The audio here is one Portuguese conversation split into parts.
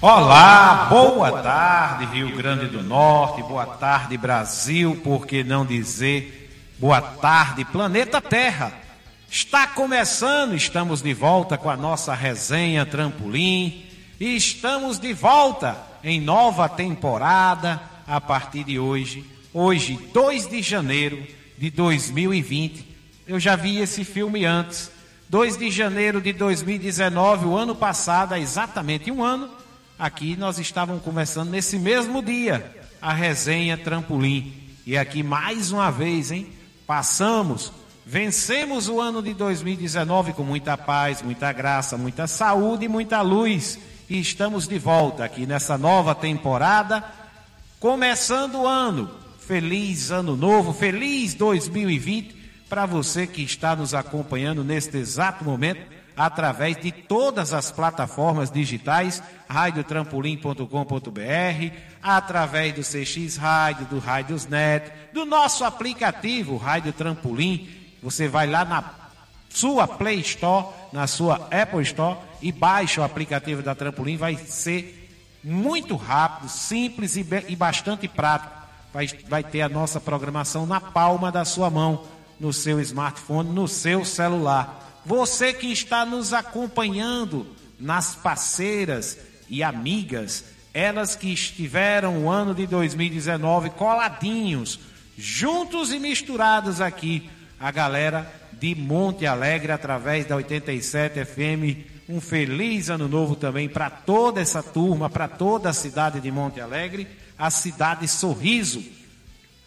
Olá, boa tarde Rio Grande do Norte, boa tarde Brasil, por que não dizer boa tarde planeta Terra. Está começando, estamos de volta com a nossa resenha Trampolim e estamos de volta em nova temporada a partir de hoje, hoje 2 de janeiro de 2020. Eu já vi esse filme antes, 2 de janeiro de 2019, o ano passado, há exatamente um ano aqui nós estávamos conversando nesse mesmo dia, a resenha Trampolim. E aqui mais uma vez, hein? Passamos, vencemos o ano de 2019 com muita paz, muita graça, muita saúde e muita luz. E estamos de volta aqui nessa nova temporada, começando o ano. Feliz ano novo, feliz 2020 para você que está nos acompanhando neste exato momento através de todas as plataformas digitais, radiotrampolim.com.br, através do CX Rádio, do Radiosnet, do nosso aplicativo Rádio Trampolim. Você vai lá na sua Play Store, na sua Apple Store e baixa o aplicativo da Trampolim, vai ser muito rápido, simples e, e bastante prático. Vai, vai ter a nossa programação na palma da sua mão, no seu smartphone, no seu celular. Você que está nos acompanhando nas parceiras e amigas, elas que estiveram o ano de 2019 coladinhos, juntos e misturados aqui, a galera de Monte Alegre através da 87 FM. Um feliz ano novo também para toda essa turma, para toda a cidade de Monte Alegre, a cidade Sorriso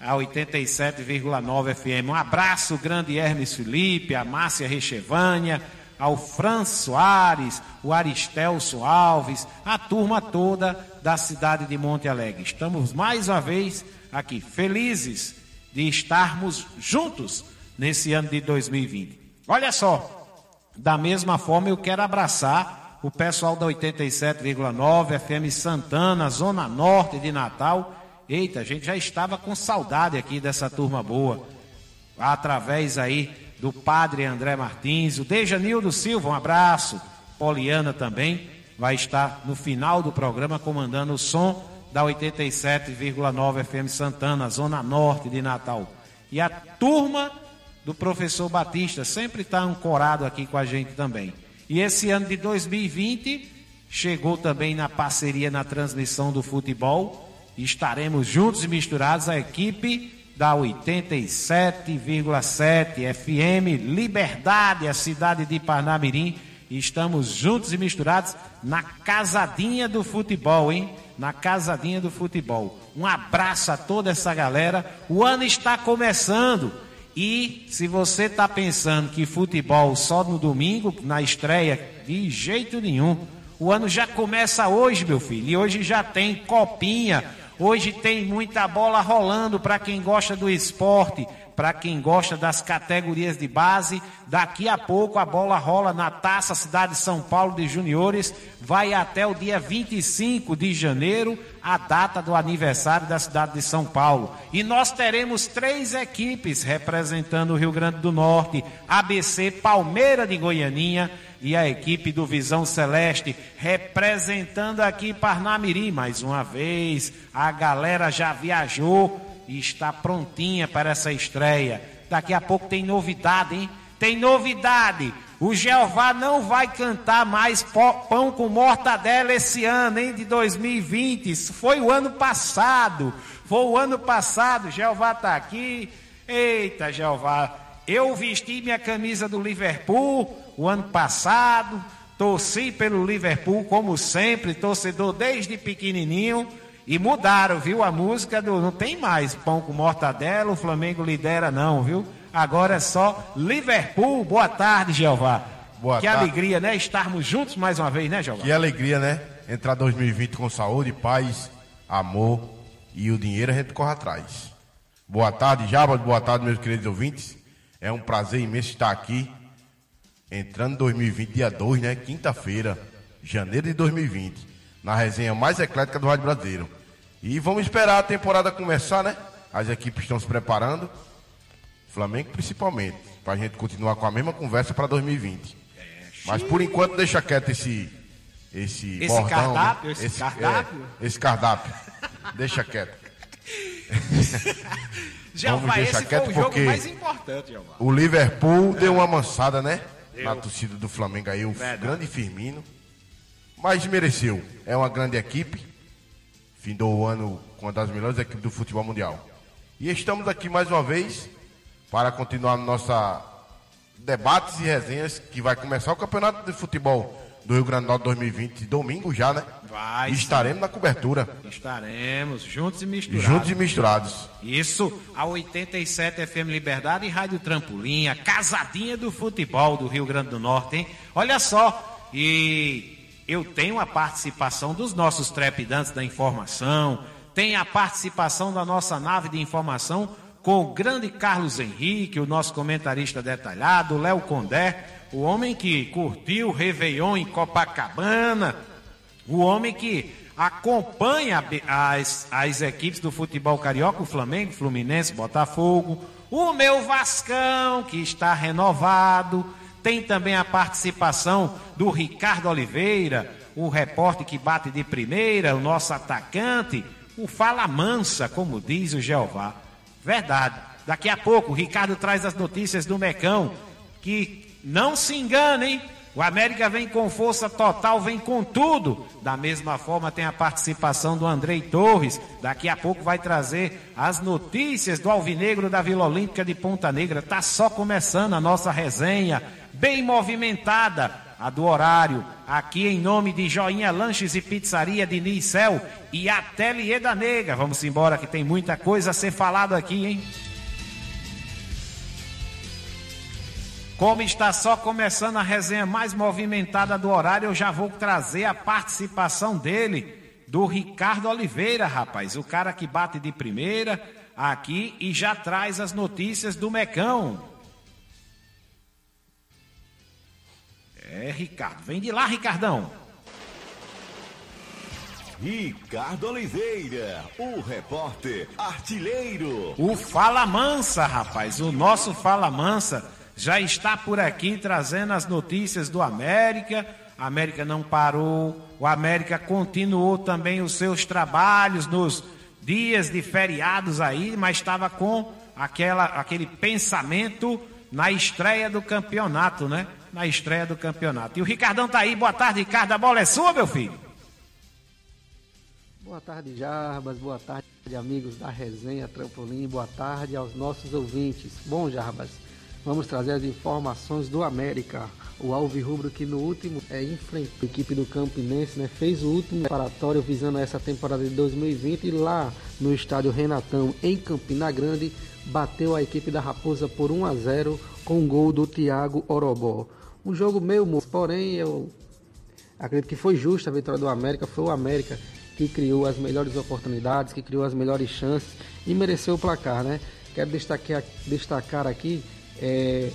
a 87,9 FM. Um abraço grande Hermes Felipe, a Márcia Rechevânia, ao Fran Soares, o Aristelso Alves, a turma toda da cidade de Monte Alegre. Estamos mais uma vez aqui felizes de estarmos juntos nesse ano de 2020. Olha só, da mesma forma eu quero abraçar o pessoal da 87,9 FM Santana, Zona Norte de Natal Eita, a gente já estava com saudade aqui dessa turma boa. Através aí do padre André Martins, o Dejanildo Silva, um abraço. Poliana também vai estar no final do programa comandando o som da 87,9 FM Santana, Zona Norte de Natal. E a turma do professor Batista sempre está ancorado aqui com a gente também. E esse ano de 2020 chegou também na parceria na transmissão do futebol estaremos juntos e misturados a equipe da 87,7 FM Liberdade, a cidade de Parnamirim. Estamos juntos e misturados na casadinha do futebol, hein? Na casadinha do futebol. Um abraço a toda essa galera. O ano está começando. E se você está pensando que futebol só no domingo, na estreia, de jeito nenhum. O ano já começa hoje, meu filho. E hoje já tem copinha, Hoje tem muita bola rolando para quem gosta do esporte, para quem gosta das categorias de base. Daqui a pouco a bola rola na Taça Cidade de São Paulo de Juniores, vai até o dia 25 de janeiro, a data do aniversário da cidade de São Paulo. E nós teremos três equipes representando o Rio Grande do Norte: ABC Palmeira de Goianinha e a equipe do Visão Celeste representando aqui Parnamirim mais uma vez. A galera já viajou e está prontinha para essa estreia. Daqui a pouco tem novidade, hein? Tem novidade. O Jeová não vai cantar mais pão com mortadela esse ano, hein? De 2020. Isso foi o ano passado. Foi o ano passado. Jeová está aqui. Eita, Jeová. Eu vesti minha camisa do Liverpool o ano passado, torci pelo Liverpool, como sempre, torcedor desde pequenininho, e mudaram, viu? A música do. Não tem mais pão com mortadela, o Flamengo lidera, não, viu? agora é só Liverpool. Boa tarde, Jeová. Boa que tarde. alegria, né? Estarmos juntos mais uma vez, né, Jeová? Que alegria, né? Entrar 2020 com saúde, paz, amor e o dinheiro a gente corre atrás. Boa tarde, Jabas. Boa tarde, meus queridos ouvintes. É um prazer imenso estar aqui. Entrando em 2020, dia 2, né? Quinta-feira, janeiro de 2020. Na resenha mais eclética do Rádio Brasileiro. E vamos esperar a temporada começar, né? As equipes estão se preparando. Flamengo principalmente. Pra gente continuar com a mesma conversa para 2020. Mas por enquanto deixa quieto esse esse, Esse bordão, cardápio, né? esse cardápio? é, esse cardápio. deixa quieto. Jeová, deixar esse foi quieto o jogo porque- mais importante, Jeová. O Liverpool deu uma amansada, né? Na torcida do Flamengo aí, o Verdade. grande Firmino. Mas mereceu. É uma grande equipe. Findou o ano com uma das melhores equipes do futebol mundial. E estamos aqui mais uma vez para continuar nossa debates e resenhas que vai começar o Campeonato de Futebol do Rio Grande do Norte 2020, domingo já, né? Vai, sim. estaremos na cobertura, Estaremos juntos e misturados. juntos e misturados. Isso, a 87 FM Liberdade e Rádio Trampolim, a casadinha do futebol do Rio Grande do Norte, hein? Olha só, e eu tenho a participação dos nossos trepidantes da informação, tem a participação da nossa nave de informação com o grande Carlos Henrique, o nosso comentarista detalhado, Léo Condé, o homem que curtiu o Réveillon em Copacabana, o homem que acompanha as, as equipes do futebol carioca, o Flamengo, Fluminense, Botafogo, o meu Vascão, que está renovado. Tem também a participação do Ricardo Oliveira, o repórter que bate de primeira, o nosso atacante, o Fala Mansa, como diz o Jeová. Verdade. Daqui a pouco o Ricardo traz as notícias do Mecão, que não se enganem, o América vem com força total, vem com tudo. Da mesma forma tem a participação do Andrei Torres. Daqui a pouco vai trazer as notícias do Alvinegro da Vila Olímpica de Ponta Negra. Tá só começando a nossa resenha, bem movimentada, a do horário. Aqui em nome de Joinha Lanches e Pizzaria de Nicel e Ateliê da Nega. Vamos embora que tem muita coisa a ser falado aqui, hein? Como está só começando a resenha mais movimentada do horário, eu já vou trazer a participação dele, do Ricardo Oliveira, rapaz. O cara que bate de primeira aqui e já traz as notícias do Mecão. É, Ricardo. Vem de lá, Ricardão. Ricardo Oliveira, o repórter artilheiro. O Fala Mansa, rapaz. O nosso Fala Mansa já está por aqui trazendo as notícias do América. A América não parou. O América continuou também os seus trabalhos nos dias de feriados aí, mas estava com aquela, aquele pensamento na estreia do campeonato, né? Na estreia do campeonato. E o Ricardão tá aí. Boa tarde, Ricardo. A bola é sua, meu filho. Boa tarde, Jarbas. Boa tarde, amigos da Resenha Trampolim. Boa tarde aos nossos ouvintes. Bom, Jarbas, vamos trazer as informações do América. O Alvirrubro que no último é, enfrentou a equipe do Campinense, né, fez o último preparatório visando essa temporada de 2020 e lá no estádio Renatão, em Campina Grande, bateu a equipe da Raposa por 1 a 0 com um gol do Thiago Orobó. Um jogo meio morto, porém eu Acredito que foi justa a vitória do América, foi o América que criou as melhores oportunidades, que criou as melhores chances e mereceu o placar, né? Quero destacar, destacar aqui é,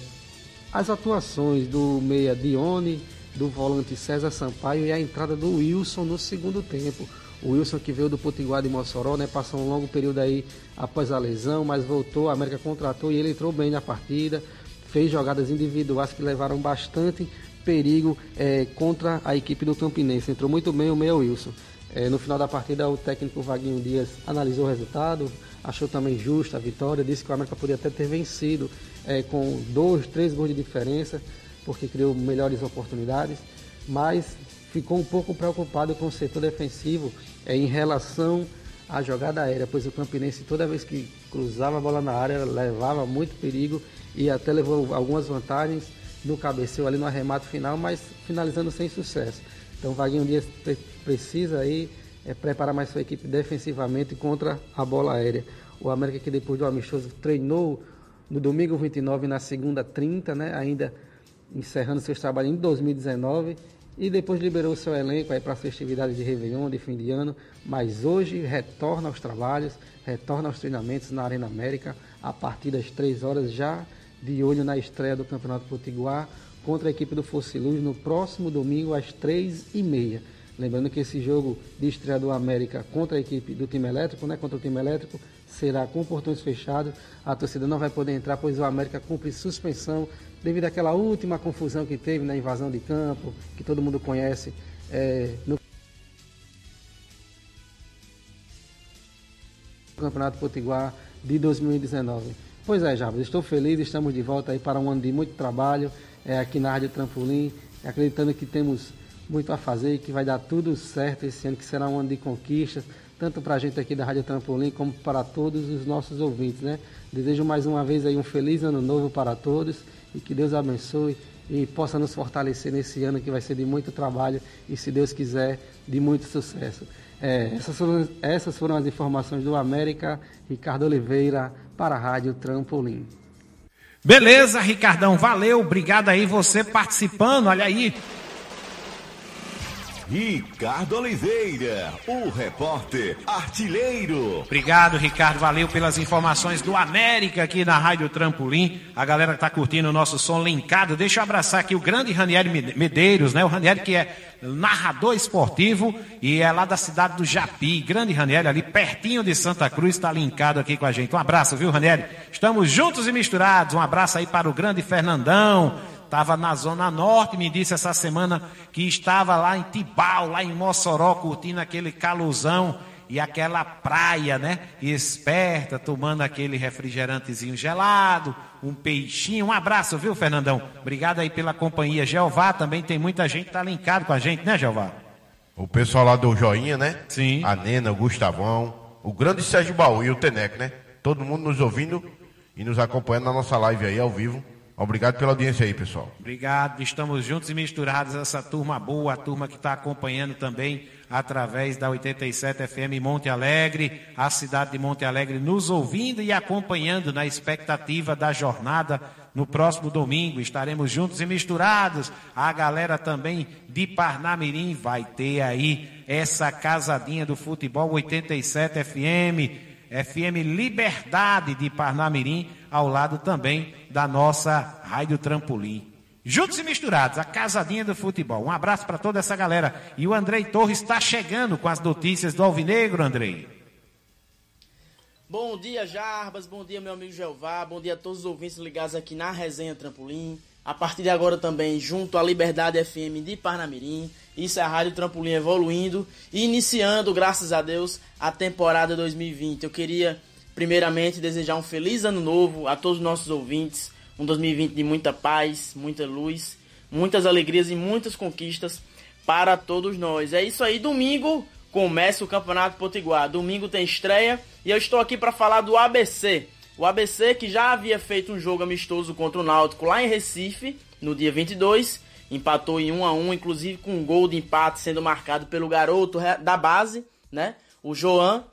as atuações do meia Dione, do volante César Sampaio e a entrada do Wilson no segundo tempo. O Wilson que veio do Potiguar de Mossoró, né? Passou um longo período aí após a lesão, mas voltou, a América contratou e ele entrou bem na partida, fez jogadas individuais que levaram bastante perigo eh, contra a equipe do Campinense. Entrou muito bem o meio Wilson. Eh, no final da partida, o técnico Vaguinho Dias analisou o resultado, achou também justa a vitória, disse que o América podia até ter vencido eh, com dois, três gols de diferença, porque criou melhores oportunidades, mas ficou um pouco preocupado com o setor defensivo eh, em relação à jogada aérea, pois o Campinense, toda vez que cruzava a bola na área, levava muito perigo e até levou algumas vantagens no cabeceio ali no arremate final, mas finalizando sem sucesso. Então Vaguinho Dias pre- precisa aí é, preparar mais sua equipe defensivamente contra a bola aérea. O América que depois do amistoso treinou no domingo 29 e na segunda 30, né? Ainda encerrando seus trabalhos em 2019 e depois liberou seu elenco aí para as festividades de Réveillon, de fim de ano, mas hoje retorna aos trabalhos, retorna aos treinamentos na Arena América a partir das 3 horas já de olho na estreia do Campeonato Potiguar contra a equipe do Fosse Luz no próximo domingo às 3h30. Lembrando que esse jogo de estreia do América contra a equipe do time elétrico, né, contra o time elétrico, será com portões fechados. A torcida não vai poder entrar, pois o América cumpre suspensão devido àquela última confusão que teve na invasão de campo, que todo mundo conhece é, no Campeonato Potiguar de 2019. Pois é, Jabas, estou feliz, estamos de volta aí para um ano de muito trabalho é, aqui na Rádio Trampolim, acreditando que temos muito a fazer e que vai dar tudo certo esse ano, que será um ano de conquistas, tanto para a gente aqui da Rádio Trampolim como para todos os nossos ouvintes, né? Desejo mais uma vez aí um feliz ano novo para todos e que Deus abençoe e possa nos fortalecer nesse ano que vai ser de muito trabalho e, se Deus quiser, de muito sucesso. É, essas, foram, essas foram as informações do América, Ricardo Oliveira, para a Rádio Trampolim. Beleza, Ricardão, valeu, obrigado aí você participando, olha aí, Ricardo Oliveira, o repórter artilheiro. Obrigado, Ricardo. Valeu pelas informações do América aqui na Rádio Trampolim. A galera que tá curtindo o nosso som linkado. Deixa eu abraçar aqui o grande Ranieri Medeiros, né? O Ranieri que é narrador esportivo e é lá da cidade do Japi. Grande Ranieri ali pertinho de Santa Cruz, está linkado aqui com a gente. Um abraço, viu, Ranieri? Estamos juntos e misturados. Um abraço aí para o grande Fernandão estava na Zona Norte, me disse essa semana que estava lá em Tibau, lá em Mossoró, curtindo aquele caluzão e aquela praia, né? Esperta, tomando aquele refrigerantezinho gelado, um peixinho. Um abraço, viu, Fernandão? Obrigado aí pela companhia. Jeová também tem muita gente que tá linkado com a gente, né, Jeová? O pessoal lá do Joinha, né? Sim. A Nena, o Gustavão, o grande Sérgio Baú e o Tenec, né? Todo mundo nos ouvindo e nos acompanhando na nossa live aí ao vivo. Obrigado pela audiência aí, pessoal. Obrigado, estamos juntos e misturados, essa turma boa, a turma que está acompanhando também através da 87 FM Monte Alegre, a cidade de Monte Alegre nos ouvindo e acompanhando na expectativa da jornada no próximo domingo. Estaremos juntos e misturados. A galera também de Parnamirim vai ter aí essa casadinha do futebol 87 FM, FM Liberdade de Parnamirim ao lado também da nossa Rádio Trampolim. Juntos e misturados, a casadinha do futebol. Um abraço para toda essa galera. E o Andrei Torres está chegando com as notícias do Alvinegro, Andrei. Bom dia, Jarbas. Bom dia, meu amigo Jeová. Bom dia a todos os ouvintes ligados aqui na Resenha Trampolim. A partir de agora também, junto à Liberdade FM de Parnamirim. Isso é a Rádio Trampolim evoluindo e iniciando, graças a Deus, a temporada 2020. Eu queria Primeiramente, desejar um feliz ano novo a todos os nossos ouvintes. Um 2020 de muita paz, muita luz, muitas alegrias e muitas conquistas para todos nós. É isso aí, domingo começa o Campeonato Potiguar. Domingo tem estreia e eu estou aqui para falar do ABC. O ABC que já havia feito um jogo amistoso contra o Náutico lá em Recife, no dia 22, empatou em 1 a 1, inclusive com um gol de empate sendo marcado pelo garoto da base, né? O Joan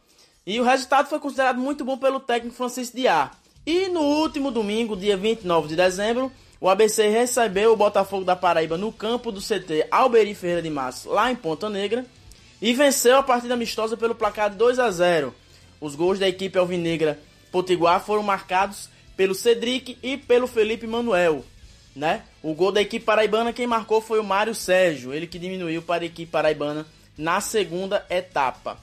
e o resultado foi considerado muito bom pelo técnico Francisco Diá. E no último domingo, dia 29 de dezembro, o ABC recebeu o Botafogo da Paraíba no campo do CT Alberi Ferreira de Matos, lá em Ponta Negra, e venceu a partida amistosa pelo placar de 2 a 0. Os gols da equipe alvinegra potiguar foram marcados pelo Cedric e pelo Felipe Manuel. Né? O gol da equipe paraibana quem marcou foi o Mário Sérgio, ele que diminuiu para a equipe paraibana na segunda etapa.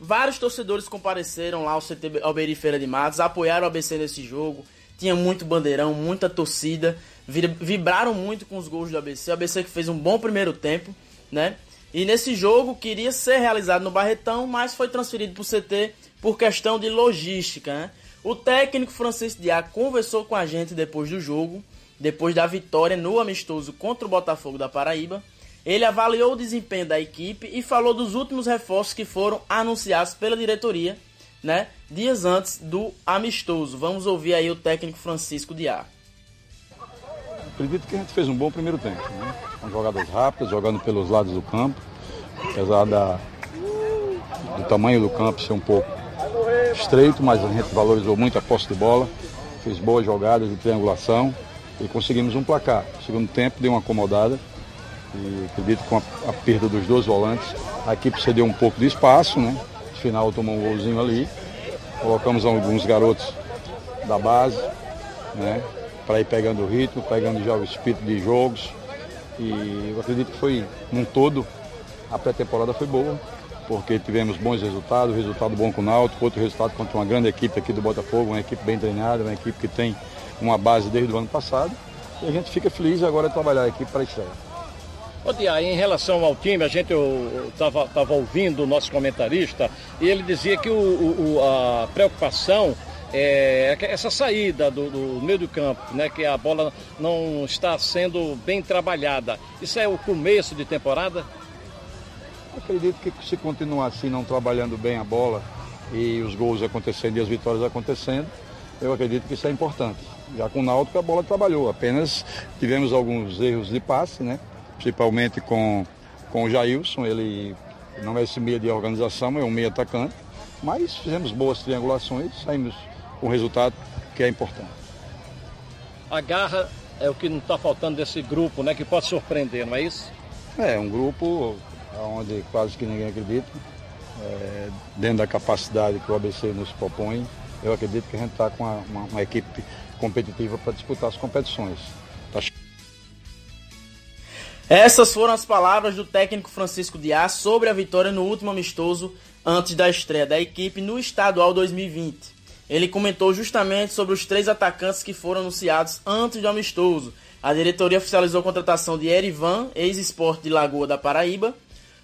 Vários torcedores compareceram lá ao CT Alberi Feira de Matos, apoiaram o ABC nesse jogo. Tinha muito bandeirão, muita torcida, vibraram muito com os gols do ABC. O ABC que fez um bom primeiro tempo, né? E nesse jogo queria ser realizado no Barretão, mas foi transferido para o CT por questão de logística, né? O técnico Francisco Diá conversou com a gente depois do jogo, depois da vitória no amistoso contra o Botafogo da Paraíba ele avaliou o desempenho da equipe e falou dos últimos reforços que foram anunciados pela diretoria, né, dias antes do amistoso. Vamos ouvir aí o técnico Francisco Diá. Acredito que a gente fez um bom primeiro tempo, né? Com jogadas rápidas, jogando pelos lados do campo, apesar da, do tamanho do campo ser um pouco estreito, mas a gente valorizou muito a posse de bola fez boas jogadas de triangulação e conseguimos um placar. No segundo tempo deu uma acomodada e acredito que com a, a perda dos dois volantes, a equipe cedeu um pouco de espaço, né? No final tomou um golzinho ali. Colocamos alguns garotos da base, né? Para ir pegando o ritmo, pegando já o espírito de jogos. E eu acredito que foi, num todo, a pré-temporada foi boa, porque tivemos bons resultados, resultado bom com o Náutico, outro resultado contra uma grande equipe aqui do Botafogo, uma equipe bem treinada, uma equipe que tem uma base desde o ano passado. E a gente fica feliz agora de trabalhar aqui para a estreia. Ô Dia, em relação ao time, a gente estava ouvindo o nosso comentarista e ele dizia que o, o, a preocupação é essa saída do, do, meio do campo, né, que a bola não está sendo bem trabalhada. Isso é o começo de temporada? Acredito que se continuar assim, não trabalhando bem a bola e os gols acontecendo e as vitórias acontecendo, eu acredito que isso é importante. Já com o Náutico a bola trabalhou, apenas tivemos alguns erros de passe, né? principalmente com, com o Jailson, ele não é esse meia de organização, é um meia atacante, mas fizemos boas triangulações, saímos com um resultado que é importante. A garra é o que não está faltando desse grupo, né? Que pode surpreender, não é isso? É, um grupo onde quase que ninguém acredita, é, dentro da capacidade que o ABC nos propõe, eu acredito que a gente está com uma, uma, uma equipe competitiva para disputar as competições. Tá... Essas foram as palavras do técnico Francisco Dias sobre a vitória no último amistoso antes da estreia da equipe no Estadual 2020. Ele comentou justamente sobre os três atacantes que foram anunciados antes do amistoso. A diretoria oficializou a contratação de Erivan, ex-esporte de Lagoa da Paraíba,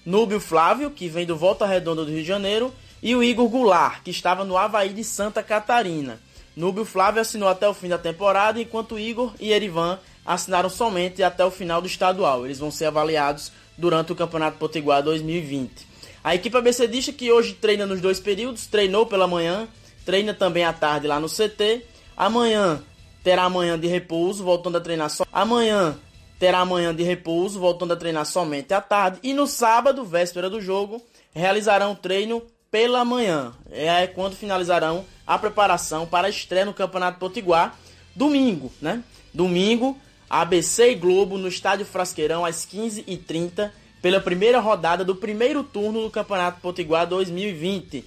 Núbio Flávio, que vem do Volta Redonda do Rio de Janeiro, e o Igor Goulart, que estava no Havaí de Santa Catarina. Núbio Flávio assinou até o fim da temporada, enquanto Igor e Erivan assinaram somente até o final do estadual. Eles vão ser avaliados durante o Campeonato Potiguar 2020. A equipe abecedista, que hoje treina nos dois períodos, treinou pela manhã, treina também à tarde lá no CT. Amanhã terá amanhã de repouso, voltando a treinar só. Amanhã terá amanhã de repouso, voltando a treinar somente à tarde. E no sábado, véspera do jogo, realizarão treino pela manhã. É quando finalizarão a preparação para a estreia no Campeonato Potiguar. Domingo, né? Domingo, ABC e Globo no Estádio Frasqueirão às 15h30 pela primeira rodada do primeiro turno do Campeonato Potiguar 2020.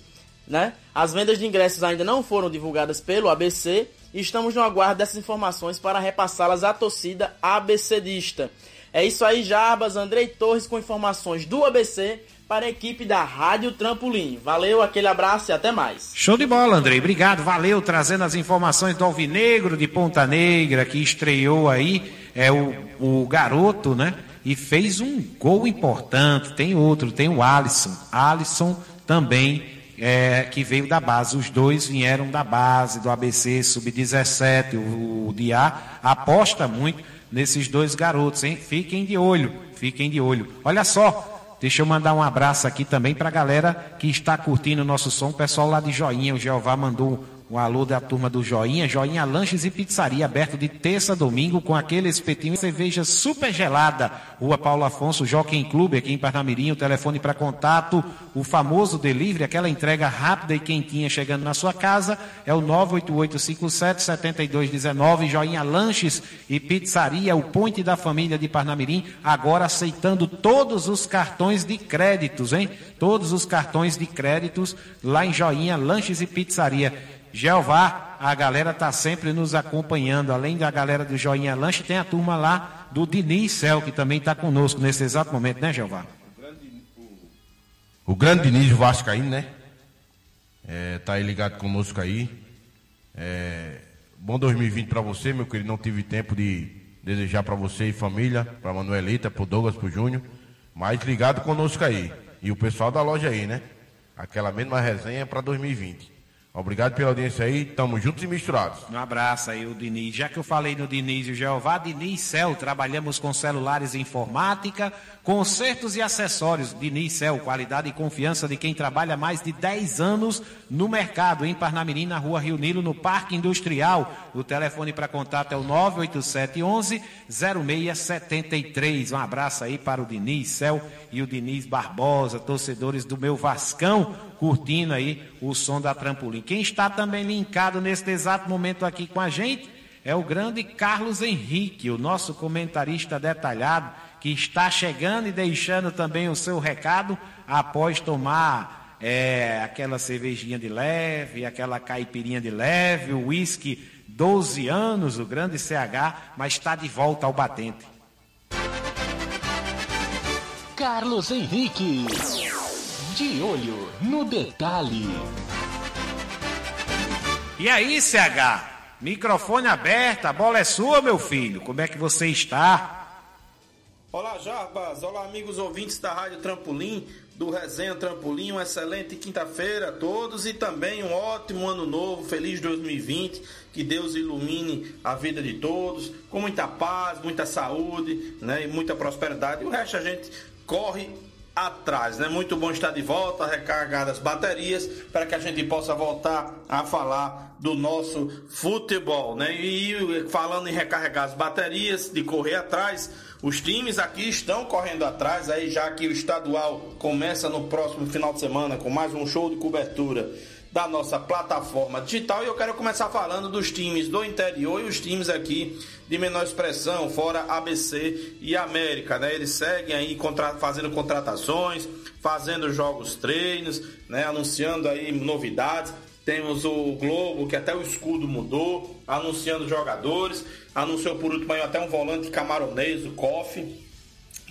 Né? As vendas de ingressos ainda não foram divulgadas pelo ABC estamos no aguardo dessas informações para repassá-las à torcida ABCdista. É isso aí, Jarbas, Andrei Torres com informações do ABC para a equipe da Rádio Trampolim. Valeu, aquele abraço e até mais. Show de bola, Andrei. Obrigado, valeu, trazendo as informações do Alvinegro de Ponta Negra, que estreou aí, é o, o garoto, né? E fez um gol importante. Tem outro, tem o Alisson. Alisson também, é, que veio da base. Os dois vieram da base, do ABC Sub-17. O, o Diá aposta muito nesses dois garotos, hein? Fiquem de olho, fiquem de olho. Olha só, Deixa eu mandar um abraço aqui também para a galera que está curtindo o nosso som. O pessoal lá de Joinha, o Jeová mandou um alô da turma do Joinha, Joinha Lanches e Pizzaria, aberto de terça a domingo com aquele espetinho e cerveja super gelada. Rua Paulo Afonso, Jockey Clube, aqui em Parnamirim, o telefone para contato, o famoso delivery, aquela entrega rápida e quentinha chegando na sua casa, é o 988577219, Joinha Lanches e Pizzaria, o ponte da família de Parnamirim, agora aceitando todos os cartões de créditos, hein? Todos os cartões de créditos lá em Joinha Lanches e Pizzaria. Jeová, a galera está sempre nos acompanhando. Além da galera do Joinha Lanche, tem a turma lá do Diniz Cel, que também está conosco nesse exato momento, né, Jeová? O grande Diniz Vascaíno, né? É, aí ligado conosco aí. É, bom 2020 para você, meu querido. Não tive tempo de desejar para você e família, para Manuelita, para Douglas, para Júnior. Mas ligado conosco aí. E o pessoal da loja aí, né? Aquela mesma resenha para 2020. Obrigado pela audiência aí, estamos juntos e misturados. Um abraço aí, o Diniz. Já que eu falei no Diniz e o Jeová, Diniz Cel, trabalhamos com celulares e informática, consertos e acessórios. Diniz Cel, qualidade e confiança de quem trabalha mais de 10 anos no mercado, em Parnamirim, na rua Rio Nilo, no Parque Industrial. O telefone para contato é o 98711 0673. Um abraço aí para o Diniz Cel e o Diniz Barbosa, torcedores do meu Vascão. Curtindo aí o som da trampolim. Quem está também linkado neste exato momento aqui com a gente é o grande Carlos Henrique, o nosso comentarista detalhado, que está chegando e deixando também o seu recado após tomar é, aquela cervejinha de leve, aquela caipirinha de leve, o uísque 12 anos, o grande CH, mas está de volta ao batente. Carlos Henrique, de olho no detalhe. E aí, CH? Microfone aberto, a bola é sua, meu filho. Como é que você está? Olá, Jarbas. Olá, amigos ouvintes da Rádio Trampolim, do Resenha Trampolim. Uma excelente quinta-feira a todos e também um ótimo ano novo, feliz 2020. Que Deus ilumine a vida de todos, com muita paz, muita saúde né, e muita prosperidade. E o resto a gente corre atrás, né? Muito bom estar de volta, recarregar as baterias para que a gente possa voltar a falar do nosso futebol, né? E falando em recarregar as baterias, de correr atrás, os times aqui estão correndo atrás, aí já que o estadual começa no próximo final de semana com mais um show de cobertura da nossa plataforma digital e eu quero começar falando dos times do interior e os times aqui de menor expressão, fora ABC e América, né? Eles seguem aí contra, fazendo contratações, fazendo jogos treinos, né? Anunciando aí novidades. Temos o Globo, que até o escudo mudou, anunciando jogadores. Anunciou por último aí até um volante camaronês, o Koff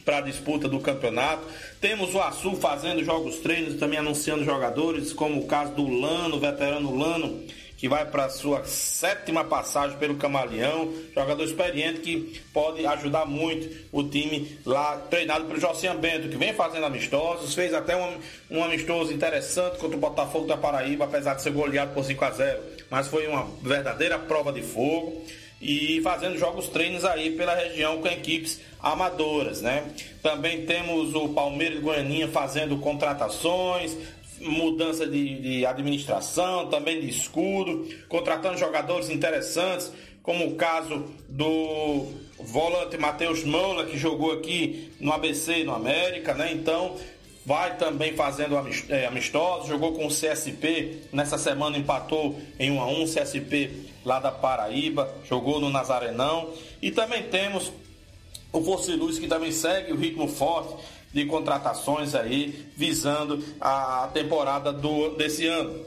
para a disputa do campeonato. Temos o Açu fazendo jogos treinos, também anunciando jogadores, como o caso do Lano, veterano Lano, que vai para sua sétima passagem pelo Camaleão, jogador experiente que pode ajudar muito o time lá, treinado pelo Josian Bento, que vem fazendo amistosos, fez até um, um amistoso interessante contra o Botafogo da Paraíba, apesar de ser goleado por 5 a 0 mas foi uma verdadeira prova de fogo e fazendo jogos treinos aí pela região com equipes amadoras, né? Também temos o Palmeiras e Goianinha fazendo contratações, mudança de, de, administração, também de escudo, contratando jogadores interessantes, como o caso do volante Matheus Mola, que jogou aqui no ABC no América, né? Então, vai também fazendo é, amistosos, jogou com o CSP, nessa semana empatou em 1 a 1 CSP lá da Paraíba, jogou no Nazarenão. E também temos o Força Luz que também segue o ritmo forte de contratações aí, visando a temporada do, desse ano.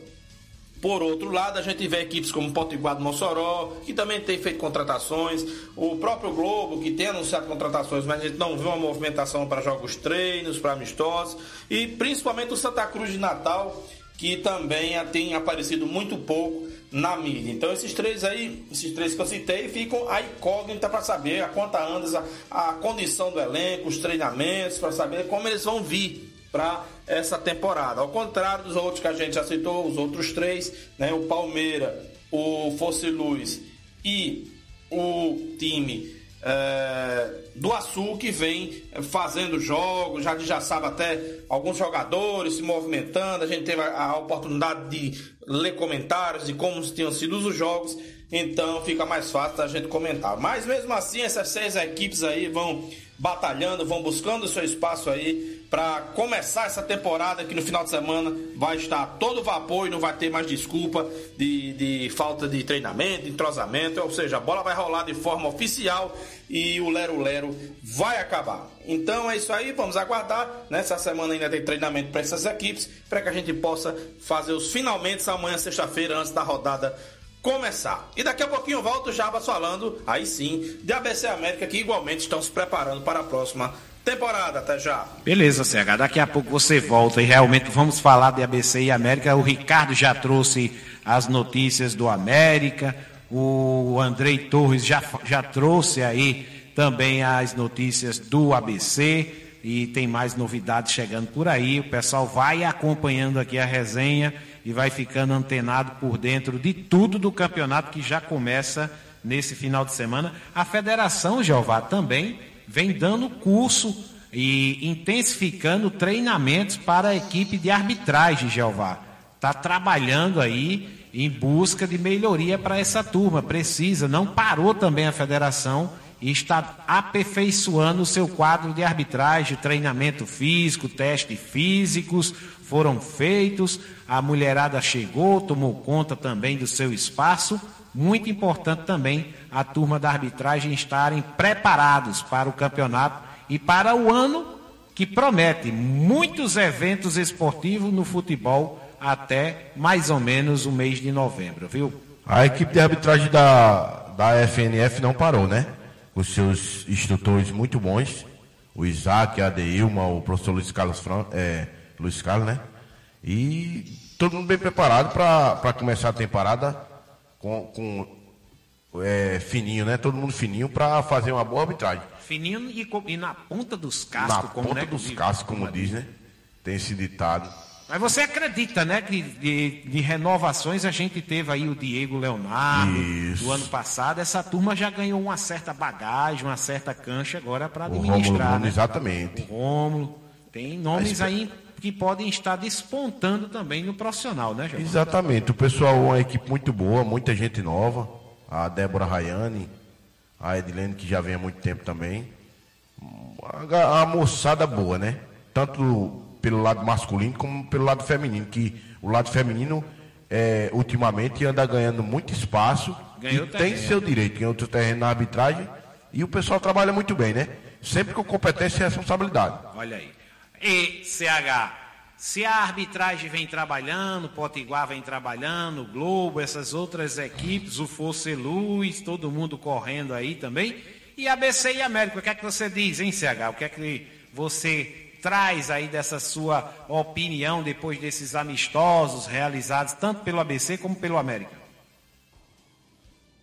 Por outro lado, a gente vê equipes como Potiguar do Mossoró, que também tem feito contratações, o próprio Globo, que tem anunciado contratações, mas a gente não vê uma movimentação para jogos treinos, para amistosos, e principalmente o Santa Cruz de Natal, que também tem aparecido muito pouco na mídia. Então esses três aí, esses três que eu citei, ficam a incógnita para saber a quanto anda a, a condição do elenco, os treinamentos, para saber como eles vão vir para essa temporada. Ao contrário dos outros que a gente já citou, os outros três, né, o Palmeira, o Fosse Luz e o time é, do Açu que vem fazendo jogos, já, já sabe até alguns jogadores se movimentando, a gente teve a, a oportunidade de ler comentários de como tinham sido os jogos, então fica mais fácil da gente comentar. Mas mesmo assim, essas seis equipes aí vão batalhando, vão buscando o seu espaço aí para começar essa temporada que no final de semana vai estar todo vapor e não vai ter mais desculpa de, de falta de treinamento, de entrosamento, ou seja, a bola vai rolar de forma oficial e o Lero Lero vai acabar. Então é isso aí, vamos aguardar. Nessa semana ainda tem treinamento para essas equipes, para que a gente possa fazer os finalmente amanhã, sexta-feira, antes da rodada começar. E daqui a pouquinho eu volto já falando, aí sim, de ABC América, que igualmente estão se preparando para a próxima temporada. Até já. Beleza, CH. Daqui a pouco você volta e realmente vamos falar de ABC e América. O Ricardo já trouxe as notícias do América, o Andrei Torres já, já trouxe aí também as notícias do ABC e tem mais novidades chegando por aí. O pessoal vai acompanhando aqui a resenha e vai ficando antenado por dentro de tudo do campeonato que já começa nesse final de semana. A federação, Jeová, também vem dando curso e intensificando treinamentos para a equipe de arbitragem, Jeová. Está trabalhando aí em busca de melhoria para essa turma. Precisa, não parou também a federação e está aperfeiçoando o seu quadro de arbitragem, treinamento físico, testes físicos foram feitos, a mulherada chegou, tomou conta também do seu espaço. Muito importante também a turma da arbitragem estarem preparados para o campeonato e para o ano que promete muitos eventos esportivos no futebol até mais ou menos o mês de novembro, viu? A equipe de arbitragem da, da FNF não parou, né? Os seus instrutores muito bons, o Isaac, a Adeilma, o professor Luiz Carlos, Fran, é, Luiz Carlos, né? E todo mundo bem preparado para começar a temporada com, com é, fininho, né? Todo mundo fininho para fazer uma boa arbitragem. Fininho e, e na ponta dos cascos, na como ponta né, dos cascos, como, como diz, né? Tem esse ditado. Mas você acredita, né, que de, de, renovações a gente teve aí o Diego Leonardo Isso. do ano passado. Essa turma já ganhou uma certa bagagem, uma certa cancha agora para administrar. Rômulo, né? Exatamente. O Rômulo. Tem nomes aí que podem estar despontando também no profissional, né, Jorge? Exatamente. O pessoal é uma equipe muito boa, muita gente nova. A Débora Rayane, a Edilene, que já vem há muito tempo também. A, a moçada boa, né? Tanto pelo lado masculino como pelo lado feminino, que o lado feminino é, ultimamente anda ganhando muito espaço Ganhou e tem seu direito, ganhou outro terreno na arbitragem e o pessoal trabalha muito bem, né? Sempre com competência e responsabilidade. Olha aí. E CH, se a arbitragem vem trabalhando, Potiguar vem trabalhando, Globo, essas outras equipes, o Força Luz, todo mundo correndo aí também. E ABC e América, o que é que você diz, hein, CH? O que é que você traz aí dessa sua opinião depois desses amistosos realizados tanto pelo ABC como pelo América?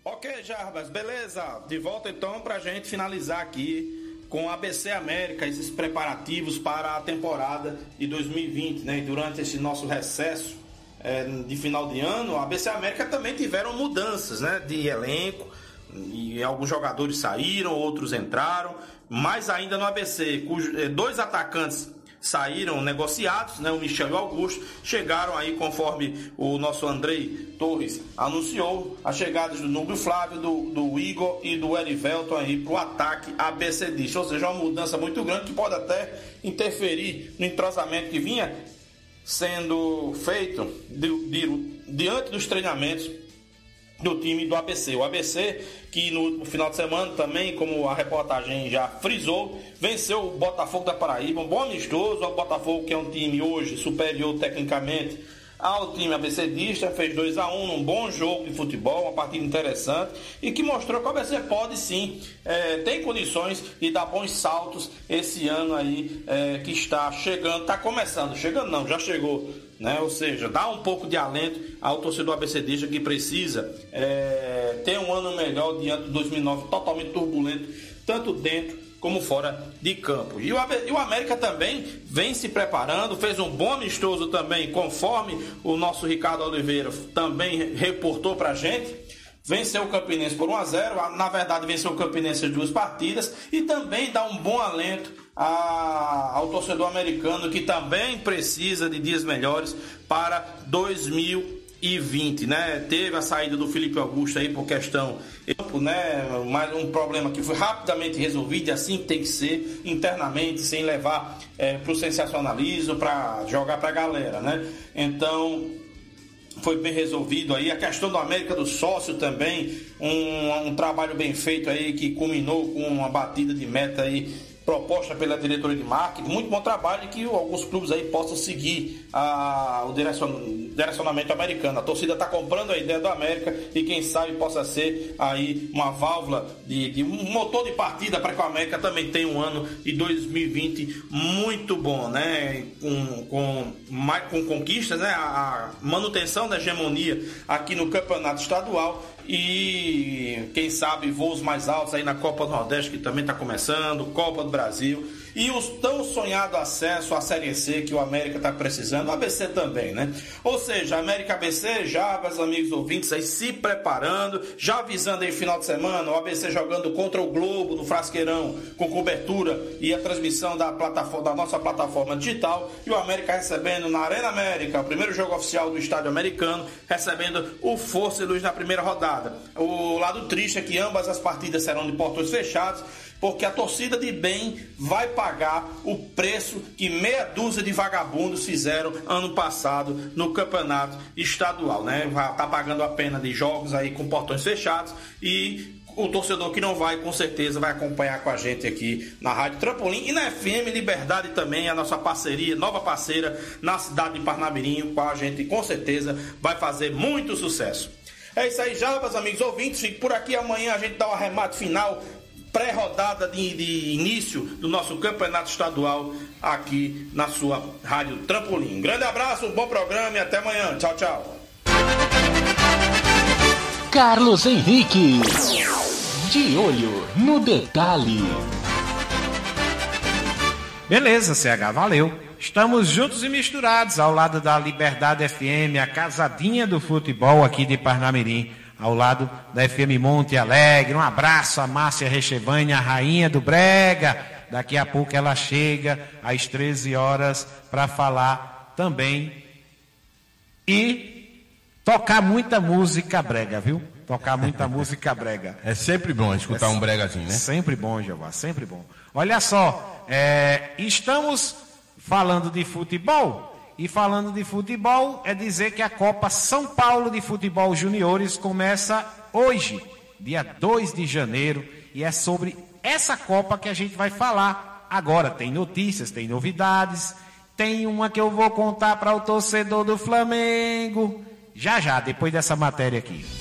Ok, Jarbas, beleza. De volta então para a gente finalizar aqui com a ABC América, esses preparativos para a temporada de 2020, né? E durante esse nosso recesso é, de final de ano, a ABC América também tiveram mudanças, né? De elenco, e alguns jogadores saíram, outros entraram, mais ainda no ABC, cujos eh, dois atacantes saíram negociados, né, o Michel e o Augusto, chegaram aí conforme o nosso Andrei Torres anunciou, as chegadas do Núcleo Flávio, do, do Igor e do Erivelton aí para o ataque ABCDista, ou seja, uma mudança muito grande que pode até interferir no entrosamento que vinha sendo feito de, de, diante dos treinamentos do time do ABC. O ABC, que no final de semana também, como a reportagem já frisou, venceu o Botafogo da Paraíba, um bom amistoso. O Botafogo, que é um time hoje superior tecnicamente ao time ABCdista, fez 2 a 1 um, um bom jogo de futebol, uma partida interessante e que mostrou que o ABC pode sim, é, tem condições de dar bons saltos esse ano aí é, que está chegando, está começando, chegando não, já chegou né? Ou seja, dá um pouco de alento ao torcedor ABCDista que precisa é, ter um ano melhor diante de 2009 totalmente turbulento, tanto dentro como fora de campo. E o, América também vem se preparando, fez um bom amistoso também, conforme o nosso Ricardo Oliveira também reportou pra gente. Venceu o Campinense por 1 a 0 na verdade venceu o Campinense em duas partidas e também dá um bom alento a, ao torcedor americano que também precisa de dias melhores para 2020, né? Teve a saída do Felipe Augusto aí por questão, né? Mais um problema que foi rapidamente resolvido e assim tem que ser internamente, sem levar é, para o sensacionalismo, para jogar para a galera, né? Então foi bem resolvido aí. A questão do América do sócio também, um, um trabalho bem feito aí que culminou com uma batida de meta aí proposta pela diretoria de marketing, muito bom trabalho e que alguns clubes aí possam seguir a, o direcionamento americano. A torcida está comprando a ideia do América e quem sabe possa ser aí uma válvula de, de um motor de partida para que o América também tenha um ano de 2020 muito bom, né? Com, com, com conquistas, né? A manutenção da hegemonia aqui no campeonato estadual e quem sabe voos mais altos aí na Copa do Nordeste que também está começando, Copa do Brasil e o tão sonhado acesso à Série C que o América está precisando, o ABC também, né? Ou seja, América ABC, já, meus amigos ouvintes aí se preparando, já avisando aí final de semana, o ABC jogando contra o Globo no Frasqueirão, com cobertura e a transmissão da, plataforma, da nossa plataforma digital, e o América recebendo na Arena América, o primeiro jogo oficial do estádio americano, recebendo o Força e Luz na primeira rodada. O lado triste é que ambas as partidas serão de portões fechados, porque a torcida de bem vai pagar o preço que meia dúzia de vagabundos fizeram ano passado no campeonato estadual, né? Tá pagando a pena de jogos aí com portões fechados e o torcedor que não vai, com certeza, vai acompanhar com a gente aqui na Rádio Trampolim e na FM Liberdade também, a nossa parceria, nova parceira na cidade de Parnamirim, com a gente com certeza vai fazer muito sucesso. É isso aí, já, meus amigos ouvintes. Fique por aqui. Amanhã a gente dá o arremate final, pré-rodada de, de, início do nosso campeonato estadual aqui na sua Rádio Trampolim. Um grande abraço, um bom programa e até amanhã. Tchau, tchau. Carlos Henrique. De olho no detalhe. Beleza, CH, valeu. Estamos juntos e misturados ao lado da Liberdade FM, a casadinha do futebol aqui de Parnamirim, ao lado da FM Monte Alegre. Um abraço a Márcia Rechevane, a rainha do Brega. Daqui a pouco ela chega às 13 horas para falar também e tocar muita música brega, viu? Tocar muita música brega. É sempre bom escutar é um bregazinho, né? Sempre bom, Jeová, sempre bom. Olha só, é, estamos falando de futebol. E falando de futebol, é dizer que a Copa São Paulo de Futebol Juniores começa hoje, dia 2 de janeiro, e é sobre essa Copa que a gente vai falar agora. Tem notícias, tem novidades, tem uma que eu vou contar para o torcedor do Flamengo. Já já, depois dessa matéria aqui.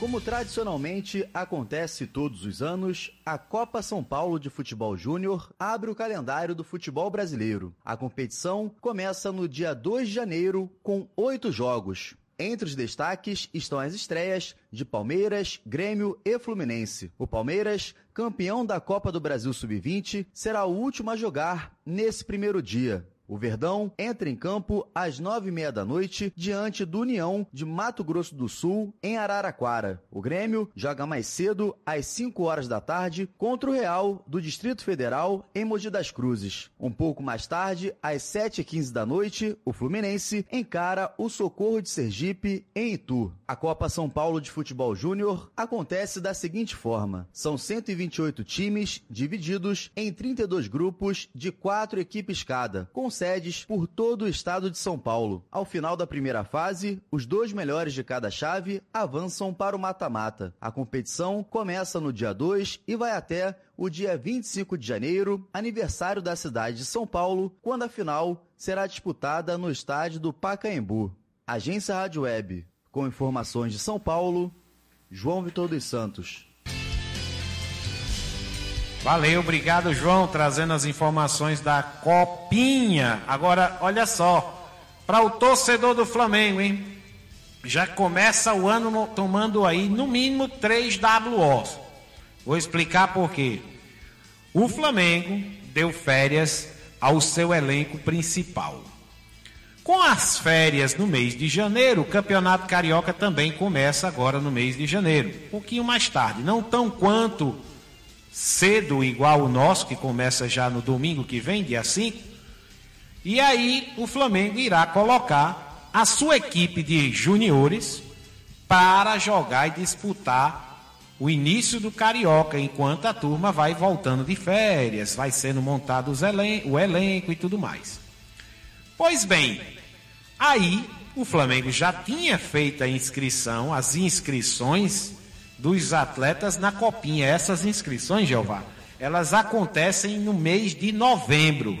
Como tradicionalmente acontece todos os anos, a Copa São Paulo de Futebol Júnior abre o calendário do futebol brasileiro. A competição começa no dia 2 de janeiro com oito jogos. Entre os destaques estão as estreias de Palmeiras, Grêmio e Fluminense. O Palmeiras, campeão da Copa do Brasil Sub-20, será o último a jogar nesse primeiro dia. O Verdão entra em campo às nove e meia da noite diante do União de Mato Grosso do Sul, em Araraquara. O Grêmio joga mais cedo, às 5 horas da tarde, contra o Real do Distrito Federal, em Mogi das Cruzes. Um pouco mais tarde, às 7 e 15 da noite, o Fluminense encara o Socorro de Sergipe, em Itu. A Copa São Paulo de Futebol Júnior acontece da seguinte forma: são 128 times divididos em 32 grupos de quatro equipes cada, com sedes por todo o estado de São Paulo. Ao final da primeira fase, os dois melhores de cada chave avançam para o mata-mata. A competição começa no dia 2 e vai até o dia 25 de janeiro, aniversário da cidade de São Paulo, quando a final será disputada no estádio do Pacaembu. Agência Rádio Web, com informações de São Paulo, João Vitor dos Santos. Valeu, obrigado, João, trazendo as informações da Copinha. Agora, olha só, para o torcedor do Flamengo, hein? Já começa o ano tomando aí no mínimo 3 WOs. Vou explicar por quê. O Flamengo deu férias ao seu elenco principal. Com as férias no mês de janeiro, o Campeonato Carioca também começa agora no mês de janeiro. Um pouquinho mais tarde, não tão quanto cedo igual o nosso, que começa já no domingo que vem, dia 5. E aí o Flamengo irá colocar a sua equipe de juniores para jogar e disputar o início do Carioca, enquanto a turma vai voltando de férias, vai sendo montado elen o elenco e tudo mais. Pois bem, aí o Flamengo já tinha feito a inscrição, as inscrições dos atletas na Copinha. Essas inscrições, Jeová, elas acontecem no mês de novembro.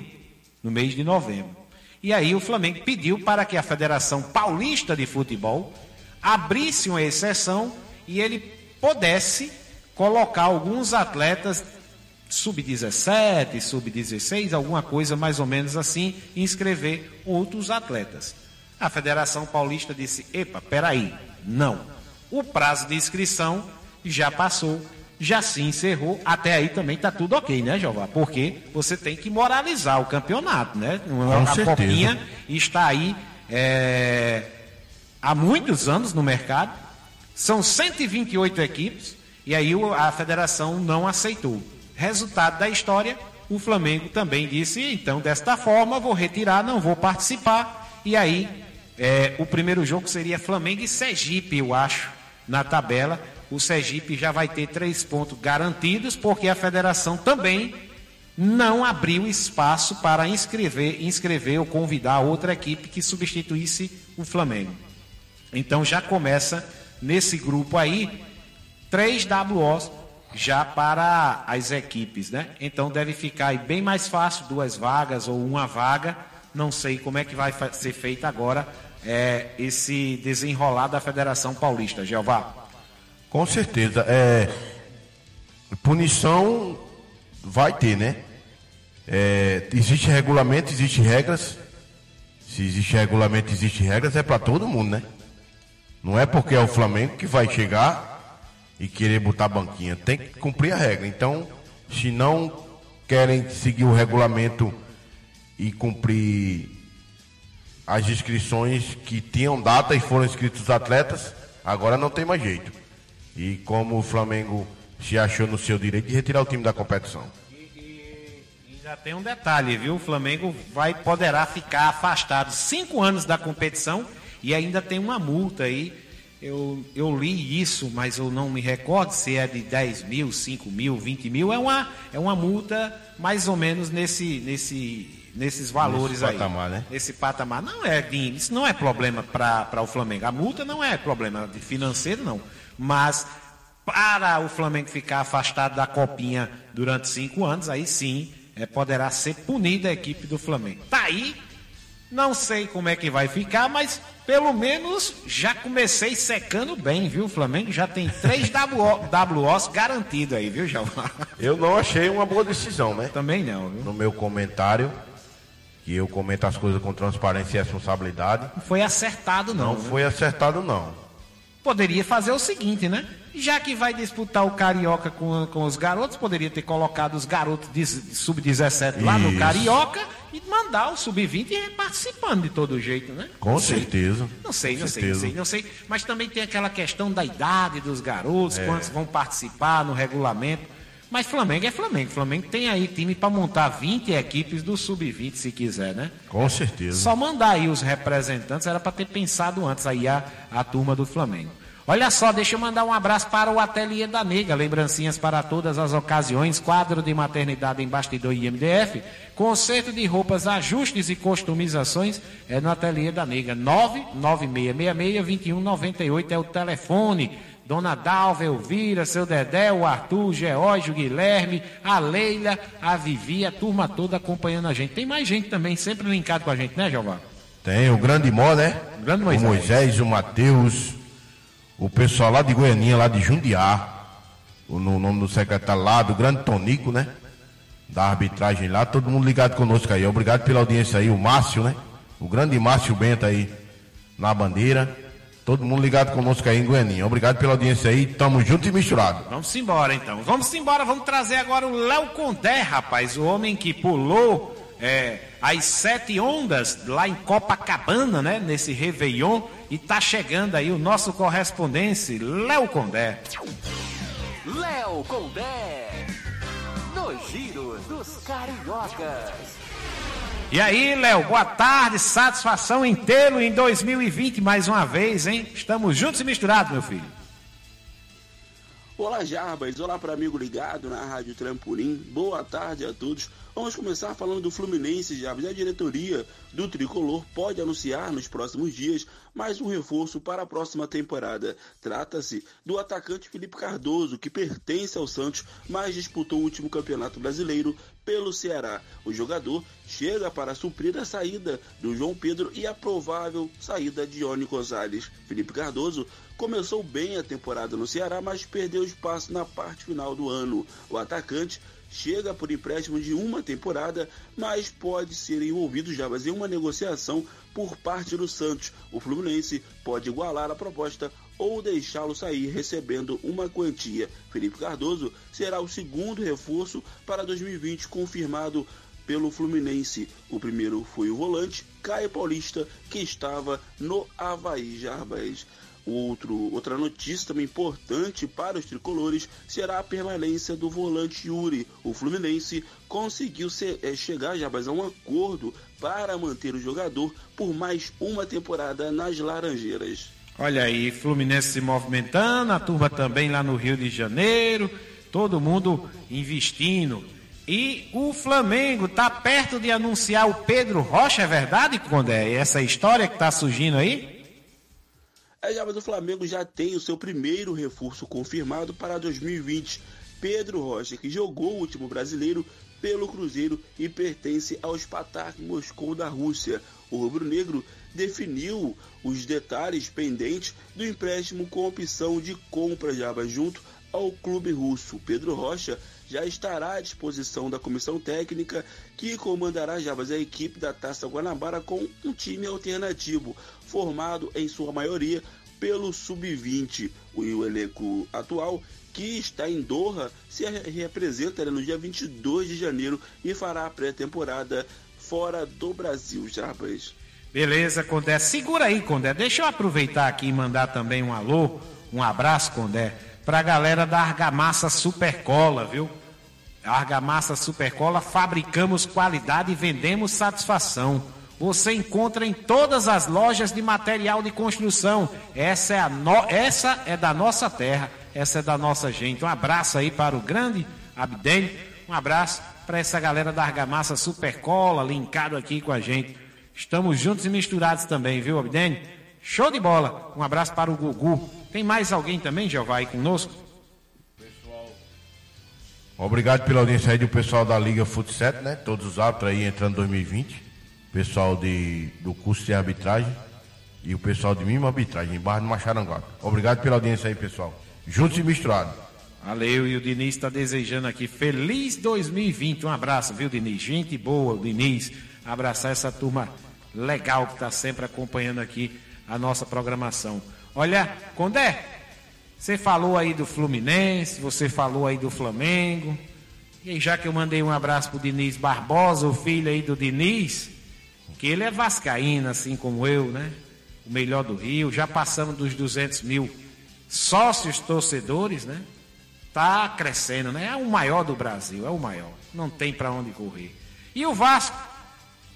No mês de novembro. E aí o Flamengo pediu para que a Federação Paulista de Futebol abrisse uma exceção e ele pudesse colocar alguns atletas sub-17, sub-16, alguma coisa mais ou menos assim, e inscrever outros atletas. A Federação Paulista disse: "Epa, peraí, não. O prazo de inscrição já passou, já se encerrou. Até aí também tá tudo ok, né, Jeová? Porque você tem que moralizar o campeonato, né? Com a certeza. copinha está aí é, há muitos anos no mercado. São 128 equipes e aí a federação não aceitou. Resultado da história, o Flamengo também disse, então desta forma vou retirar, não vou participar. E aí é, o primeiro jogo seria Flamengo e Sergipe, eu acho, na tabela. O Sergipe já vai ter três pontos garantidos, porque a federação também não abriu espaço para inscrever, inscrever ou convidar outra equipe que substituísse o Flamengo. Então já começa nesse grupo aí três WOs já para as equipes, né? Então deve ficar aí bem mais fácil, duas vagas ou uma vaga. Não sei como é que vai ser feito agora é, esse desenrolar da Federação Paulista, Jeová. Com certeza. É, punição vai ter, né? É, existe regulamento, existe regras. Se existe regulamento, existe regras, é para todo mundo, né? Não é porque é o Flamengo que vai chegar e querer botar banquinha. Tem que cumprir a regra. Então, se não querem seguir o regulamento e cumprir as inscrições que tinham data e foram inscritos os atletas, agora não tem mais jeito. E como o Flamengo se achou no seu direito de retirar o time da competição. Ainda tem um detalhe, viu? O Flamengo vai poderá ficar afastado cinco anos da competição e ainda tem uma multa aí. Eu, eu li isso, mas eu não me recordo se é de 10 mil, 5 mil, 20 mil. É uma, é uma multa mais ou menos nesse, nesse, nesses valores Nesse aí. patamar, né? Nesse patamar. Não é, Dinho, isso não é problema para o Flamengo. A multa não é problema de financeiro, não. Mas para o Flamengo ficar afastado da copinha durante cinco anos, aí sim é, poderá ser punida a equipe do Flamengo. Tá aí, não sei como é que vai ficar, mas pelo menos já comecei secando bem, viu? O Flamengo já tem três WO, WOs garantidos aí, viu, Jalmar? Eu não achei uma boa decisão, né? Também não, viu? No meu comentário, que eu comento as coisas com transparência e responsabilidade, Não foi acertado, não. não né? foi acertado não. Poderia fazer o seguinte, né? Já que vai disputar o Carioca com, com os garotos, poderia ter colocado os garotos de, de sub-17 lá no Isso. Carioca e mandar o sub-20 ir participando de todo jeito, né? Com Não sei. certeza. Não sei, não sei, não sei, não sei. Mas também tem aquela questão da idade dos garotos, É. quantos vão participar no regulamento. Mas Flamengo é Flamengo. Flamengo tem aí time para montar 20 equipes do sub-20, se quiser, né? Com certeza. Só mandar aí os representantes, era para ter pensado antes aí a, a turma do Flamengo. Olha só, deixa eu mandar um abraço para o Ateliê da Nega, lembrancinhas para todas as ocasiões, quadro de maternidade em bastidor e MDF, conserto de roupas, ajustes e customizações é no Ateliê da Nega, 99666-2198 é o telefone. Dona Dalva, Elvira, seu Dedé, o Arthur, o Geórgio, o Guilherme, a Leila, a Vivi, a turma toda acompanhando a gente. Tem mais gente também, sempre linkado com a gente, né, Jeová? Tem o grande Mó, né? O grande O Moisés. Moisés, o Matheus, o pessoal lá de Goianinha, lá de Jundiá, o no nome do secretário lá, do grande Tonico, né? Da arbitragem lá, todo mundo ligado conosco aí. Obrigado pela audiência aí, o Márcio, né? O grande Márcio Bento aí na bandeira. Todo mundo ligado conosco aí em Goianinha. Obrigado pela audiência aí, tamo junto e misturado. Vamos embora então. Vamos embora, vamos trazer agora o Léo Condé, rapaz, o homem que pulou é, as sete ondas lá em Copacabana, né? Nesse Réveillon. E tá chegando aí o nosso correspondente, Léo Condé. Léo Condé. No Giro dos Cariocas. E aí, Léo, boa tarde, satisfação em tê-lo em 2020 mais uma vez, hein? Estamos juntos e misturados, meu filho. Olá, Jarbas. Olá para amigo ligado na Rádio Trampolim. Boa tarde a todos. Vamos começar falando do Fluminense, Jarbas. A diretoria do Tricolor pode anunciar nos próximos dias mais um reforço para a próxima temporada. Trata-se do atacante Felipe Cardoso, que pertence ao Santos, mas disputou o último campeonato brasileiro pelo Ceará. O jogador chega para suprir a saída do João Pedro e a provável saída de Ione Gonzalez. Felipe Cardoso começou bem a temporada no Ceará, mas perdeu espaço na parte final do ano. O atacante chega por empréstimo de uma temporada, mas pode ser envolvido já em uma negociação por parte do Santos. O Fluminense pode igualar a proposta ou deixá-lo sair recebendo uma quantia. Felipe Cardoso será o segundo reforço para 2020 confirmado pelo Fluminense. O primeiro foi o volante Caio Paulista, que estava no Havaí Jarbas. Outro, outra notícia também importante para os tricolores será a permanência do volante Yuri. O Fluminense conseguiu ser, é, chegar já a um acordo para manter o jogador por mais uma temporada nas Laranjeiras. Olha aí, Fluminense se movimentando, a turma também lá no Rio de Janeiro, todo mundo investindo. E o Flamengo está perto de anunciar o Pedro Rocha, é verdade, Condé? Essa história que está surgindo aí? A Java do Flamengo já tem o seu primeiro reforço confirmado para 2020. Pedro Rocha, que jogou o último brasileiro pelo Cruzeiro e pertence ao Spartak Moscou da Rússia. O rubro-negro definiu os detalhes pendentes do empréstimo com opção de compra Java junto ao clube russo. Pedro Rocha já estará à disposição da comissão técnica que comandará Javas a equipe da Taça Guanabara com um time alternativo formado em sua maioria pelo sub-20. O elenco atual, que está em Doha, se representa no dia 22 de janeiro e fará a pré-temporada fora do Brasil, Jarbas. Beleza, Condé. Segura aí, Condé. Deixa eu aproveitar aqui e mandar também um alô, um abraço, Condé, pra galera da Argamassa Supercola, viu? Argamassa Supercola, fabricamos qualidade e vendemos satisfação você encontra em todas as lojas de material de construção. Essa é, no... essa é da nossa terra, essa é da nossa gente. Um abraço aí para o grande Abden, um abraço para essa galera da Argamassa Supercola, linkado aqui com a gente. Estamos juntos e misturados também, viu, Abden? Show de bola. Um abraço para o Gugu. Tem mais alguém também, Jeová, aí conosco? Obrigado pela audiência aí do pessoal da Liga Futsal, né? Todos os árbitros aí entrando em 2020 pessoal de, do curso de arbitragem e o pessoal de mimo arbitragem, em Barra do Macharanguape. Obrigado pela audiência aí, pessoal. Juntos e misturados. Valeu, e o Diniz está desejando aqui feliz 2020. Um abraço, viu, Diniz? Gente boa, o Diniz. Abraçar essa turma legal que está sempre acompanhando aqui a nossa programação. Olha, Condé, você falou aí do Fluminense, você falou aí do Flamengo. E já que eu mandei um abraço pro Diniz Barbosa, o filho aí do Diniz, que ele é vascaíno, assim como eu, né? O melhor do Rio, já passamos dos 200 mil sócios torcedores, né? Tá crescendo, né? É o maior do Brasil, é o maior. Não tem para onde correr. E o Vasco,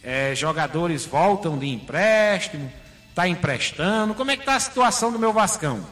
é, jogadores voltam de empréstimo, tá emprestando. Como é que tá a situação do meu Vascão?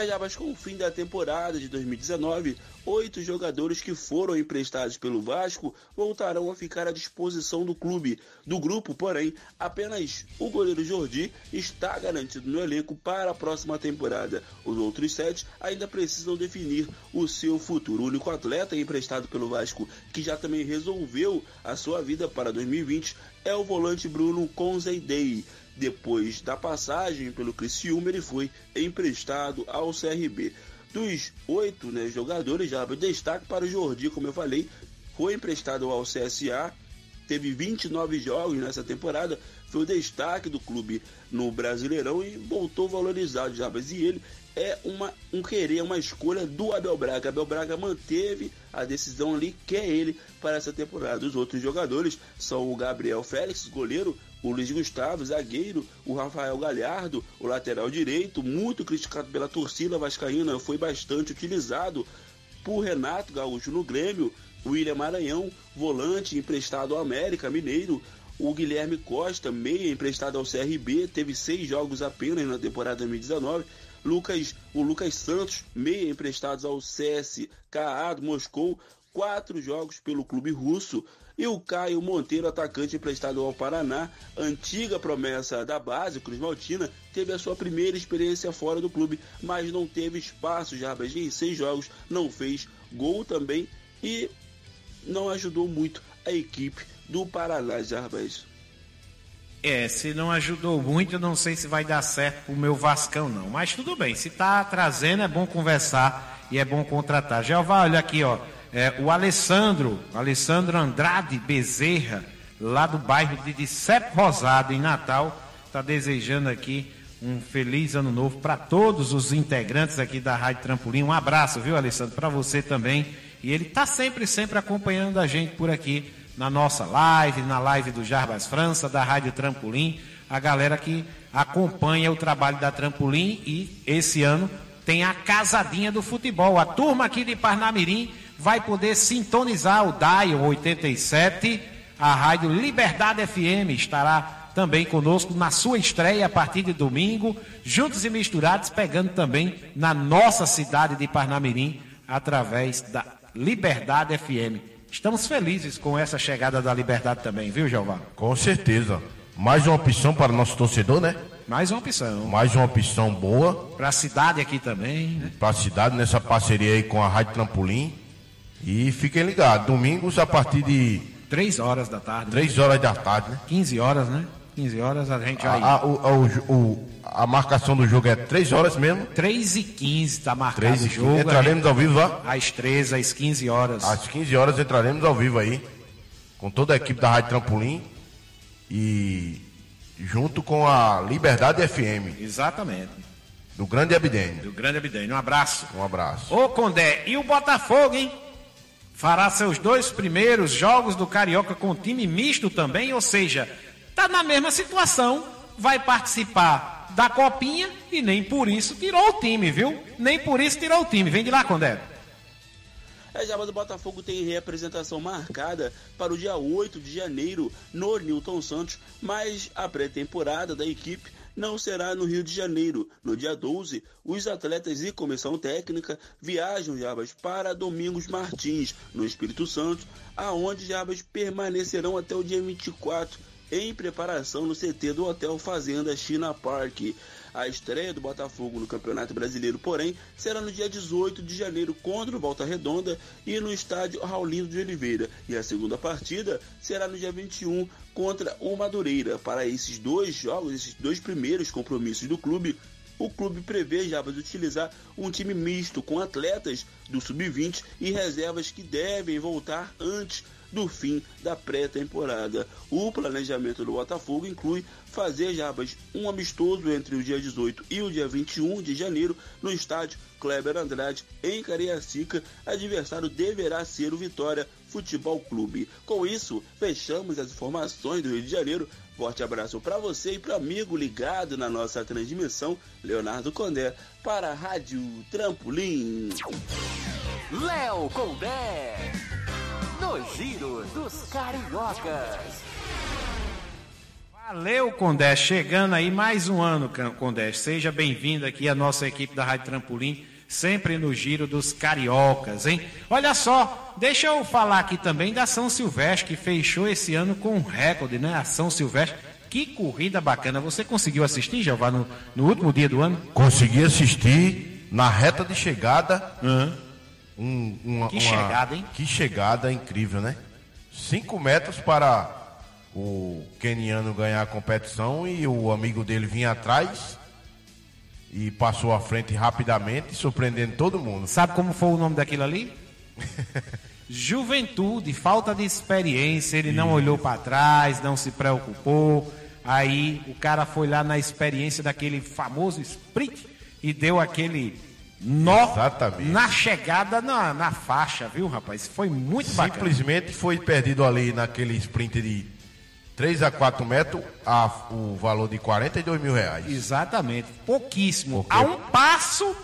É, mas com o fim da temporada de 2019, oito jogadores que foram emprestados pelo Vasco voltarão a ficar à disposição do clube. Do grupo, porém, apenas o goleiro Jordi está garantido no elenco para a próxima temporada. Os outros sete ainda precisam definir o seu futuro. O único atleta emprestado pelo Vasco que já também resolveu a sua vida para 2020 é o volante Bruno Conzeidei. Depois da passagem pelo Criciúma, ele foi emprestado ao CRB. Dos oito né, jogadores, já destaque para o Jordi, como eu falei, foi emprestado ao CSA, teve 29 jogos nessa temporada, foi o destaque do clube no Brasileirão e voltou valorizado, Jabas. E ele é uma, um querer, uma escolha do Abel Braga. Abel Braga manteve a decisão ali, que é ele para essa temporada. Os outros jogadores são o Gabriel Félix, goleiro, o Luiz Gustavo, zagueiro, o Rafael Galhardo, o lateral direito, muito criticado pela torcida vascaína, foi bastante utilizado por Renato Gaúcho no Grêmio, o William Maranhão, volante emprestado ao América Mineiro, o Guilherme Costa, meia emprestado ao CRB, teve seis jogos apenas na temporada 2019. Lucas, o Lucas Santos, meia emprestados ao CSKA do Moscou, quatro jogos pelo clube russo. E o Caio Monteiro, atacante emprestado ao Paraná, antiga promessa da base, Cruz Maltina, teve a sua primeira experiência fora do clube, mas não teve espaço. Jarbas em seis jogos não fez gol também e não ajudou muito a equipe do Paraná, Jarbas. É, se não ajudou muito, não sei se vai dar certo pro meu Vascão, não. Mas tudo bem, se tá trazendo, é bom conversar e é bom contratar. Jeová, olha aqui, ó. É, o Alessandro, Alessandro Andrade Bezerra, lá do bairro de Dicep Rosado, em Natal, está desejando aqui Um feliz ano novo para todos os integrantes aqui da Rádio Trampolim. Um abraço, viu, Alessandro? Para você também. E ele está sempre, sempre acompanhando a gente por aqui na nossa live, na live do Jarbas França, da Rádio Trampolim. A galera que acompanha o trabalho da Trampolim e esse ano tem a casadinha do futebol. A turma aqui de Parnamirim vai poder sintonizar o Dial 87, a Rádio Liberdade FM estará também conosco na sua estreia a partir de domingo, juntos e misturados, pegando também na nossa cidade de Parnamirim, através da Liberdade FM. Estamos felizes com essa chegada da Liberdade também, viu, Jeová? Com certeza. Mais uma opção para o nosso torcedor, né? Mais uma opção. Mais uma opção boa. Para a cidade aqui também, né? Para a cidade, nessa parceria aí com a Rádio Trampolim. E fiquem ligados, domingos a partir de. 3 horas da tarde. 3 né? horas da tarde, né? 15 horas, né? 15 horas a gente vai. A, a, o, o, a marcação do jogo é 3 horas mesmo? 3 e 15 está marcado 3 e 15. o jogo. Entraremos ao vivo lá? Às 3, às 15 horas. Às 15 horas entraremos ao vivo aí. Com toda a equipe da Rádio Trampolim. E junto com a Liberdade FM. Exatamente. Do Grande Abidênio. Do Grande Abidênio. Um abraço. Um abraço. Ô Condé, e o Botafogo, hein? Fará seus dois primeiros jogos do Carioca com time misto também, ou seja, tá na mesma situação, vai participar da copinha e nem por isso tirou o time, viu? Nem por isso tirou o time. Vem de lá, Condé. A Java do Botafogo tem reapresentação marcada para o dia 8 de janeiro no Newton Santos, mas a pré-temporada da equipe não será no Rio de Janeiro. No dia 12, os atletas e comissão técnica viajam Jabas para Domingos Martins, no Espírito Santo, aonde Jabas permanecerão até o dia 24 em preparação no CT do Hotel Fazenda China Park. A estreia do Botafogo no Campeonato Brasileiro, porém, será no dia 18 de janeiro contra o Volta Redonda e no estádio Raulino de Oliveira. E a segunda partida será no dia 21 contra o Madureira. Para esses dois jogos, esses dois primeiros compromissos do clube, o clube prevê já utilizar um time misto com atletas do sub-20 e reservas que devem voltar antes do fim da pré-temporada. O planejamento do Botafogo inclui fazer Jabas um amistoso entre o dia 18 e o dia 21 de janeiro no estádio Kleber Andrade, em Cariacica. Adversário deverá ser o Vitória Futebol Clube. Com isso, fechamos as informações do Rio de Janeiro. Forte abraço para você e para amigo ligado na nossa transmissão, Leonardo Condé, para a Rádio Trampolim. Léo Condé no Giro dos Cariocas. Valeu, Condé. Chegando aí mais um ano, Condé. Seja bem-vindo aqui à nossa equipe da Rádio Trampolim, sempre no Giro dos Cariocas, hein? Olha só, deixa eu falar aqui também da São Silvestre, que fechou esse ano com um recorde, né? A São Silvestre. Que corrida bacana. Você conseguiu assistir, Jeová, no, no último dia do ano? Consegui assistir na reta de chegada. Uhum um, uma, que uma, chegada, hein? Que chegada incrível, né? Cinco metros para o keniano ganhar a competição e o amigo dele vinha atrás e passou à frente rapidamente, surpreendendo todo mundo. Sabe como foi o nome daquilo ali? Juventude, falta de experiência, ele não olhou para trás, não se preocupou. Aí o cara foi lá na experiência daquele famoso sprint e deu aquele nó Exatamente. na chegada na, na faixa, viu, rapaz? Foi muito bacana. Simplesmente foi perdido ali naquele sprint de 3 a 4 metros a, o valor de 42 mil reais. Exatamente, pouquíssimo. Porque... A um passo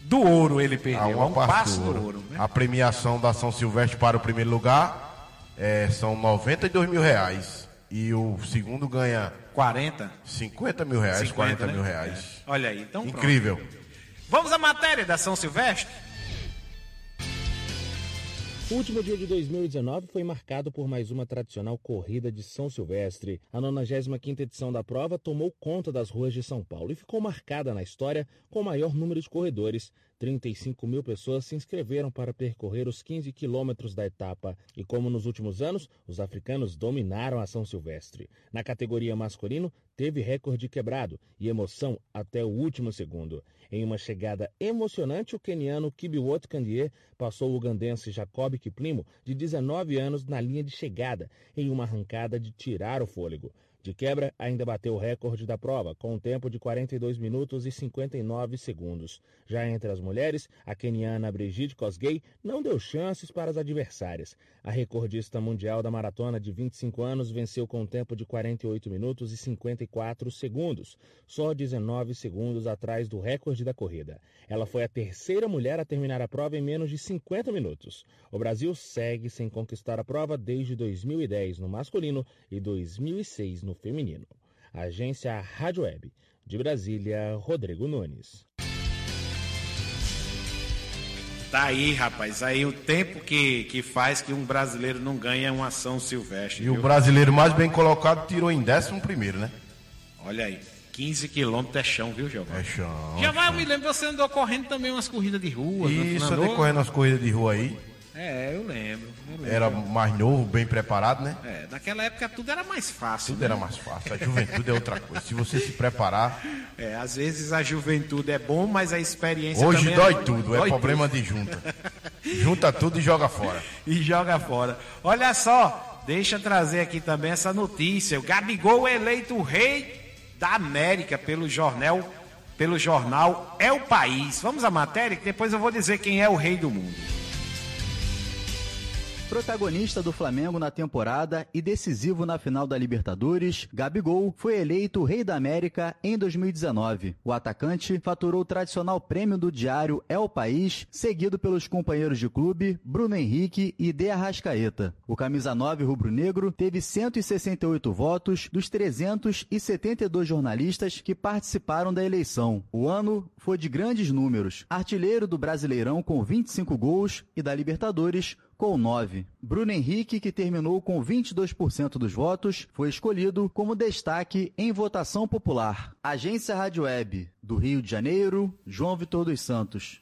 do ouro ele perdeu. A, um passo, do, ouro. do ouro. Né? A premiação da São Silvestre para o primeiro lugar é, são 92 mil reais. E o segundo ganha 40? 50 mil reais, 50, 40 né? mil reais. É. Olha aí, então. Incrível. Pronto. Vamos à matéria da São Silvestre? O último dia de 2019 foi marcado por mais uma tradicional corrida de São Silvestre. A 95ª edição da prova tomou conta das ruas de São Paulo e ficou marcada na história com o maior número de corredores. 35 mil pessoas se inscreveram para percorrer os 15 quilômetros da etapa. E como nos últimos anos, os africanos dominaram a São Silvestre. Na categoria masculino, teve recorde quebrado e emoção até o último segundo. Em uma chegada emocionante, o keniano Kibiwot Kandie passou o ugandense Jacob Kiplimo, de 19 anos, na linha de chegada, em uma arrancada de tirar o fôlego. De quebra, ainda bateu o recorde da prova, com um tempo de 42 minutos e 59 segundos. Já entre as mulheres, a keniana Brigitte Kosgei não deu chances para as adversárias. A recordista mundial da maratona de 25 anos venceu com um tempo de 48 minutos e 54 segundos, só 19 segundos atrás do recorde da corrida. Ela foi a terceira mulher a terminar a prova em menos de 50 minutos. O Brasil segue sem conquistar a prova desde 2010 no masculino e 2006 no feminino. Agência Rádio Web. De Brasília, Rodrigo Nunes. Tá aí, rapaz. Aí o tempo que, que faz que um brasileiro não ganha uma ação silvestre. E viu? o brasileiro mais bem colocado tirou em 11 primeiro, né? Olha aí. 15 quilômetros é chão, viu, Giovanni? É chão. Já vai, eu me lembro, você andou correndo também umas corridas de rua. Isso, andou? andei correndo as corridas de rua aí. É, eu lembro. eu lembro. Era mais novo, bem preparado, né? É, naquela época tudo era mais fácil. Tudo né? era mais fácil. A juventude é outra coisa. Se você se preparar, É, às vezes a juventude é bom, mas a experiência hoje também dói é... tudo. É dói problema de junta. Junta tudo e joga fora. e joga fora. Olha só, deixa eu trazer aqui também essa notícia. O Gabigol é eleito rei da América pelo jornal, pelo jornal É o País. Vamos à matéria que depois eu vou dizer quem é o rei do mundo. Protagonista do Flamengo na temporada e decisivo na final da Libertadores, Gabigol foi eleito Rei da América em 2019. O atacante faturou o tradicional prêmio do diário É o País, seguido pelos companheiros de clube Bruno Henrique e De Arrascaeta. O camisa 9 rubro-negro teve 168 votos dos 372 jornalistas que participaram da eleição. O ano foi de grandes números. Artilheiro do Brasileirão com 25 gols e da Libertadores com 9. Bruno Henrique, que terminou com 22% dos votos, foi escolhido como destaque em votação popular. Agência Rádio Web, do Rio de Janeiro, João Vitor dos Santos.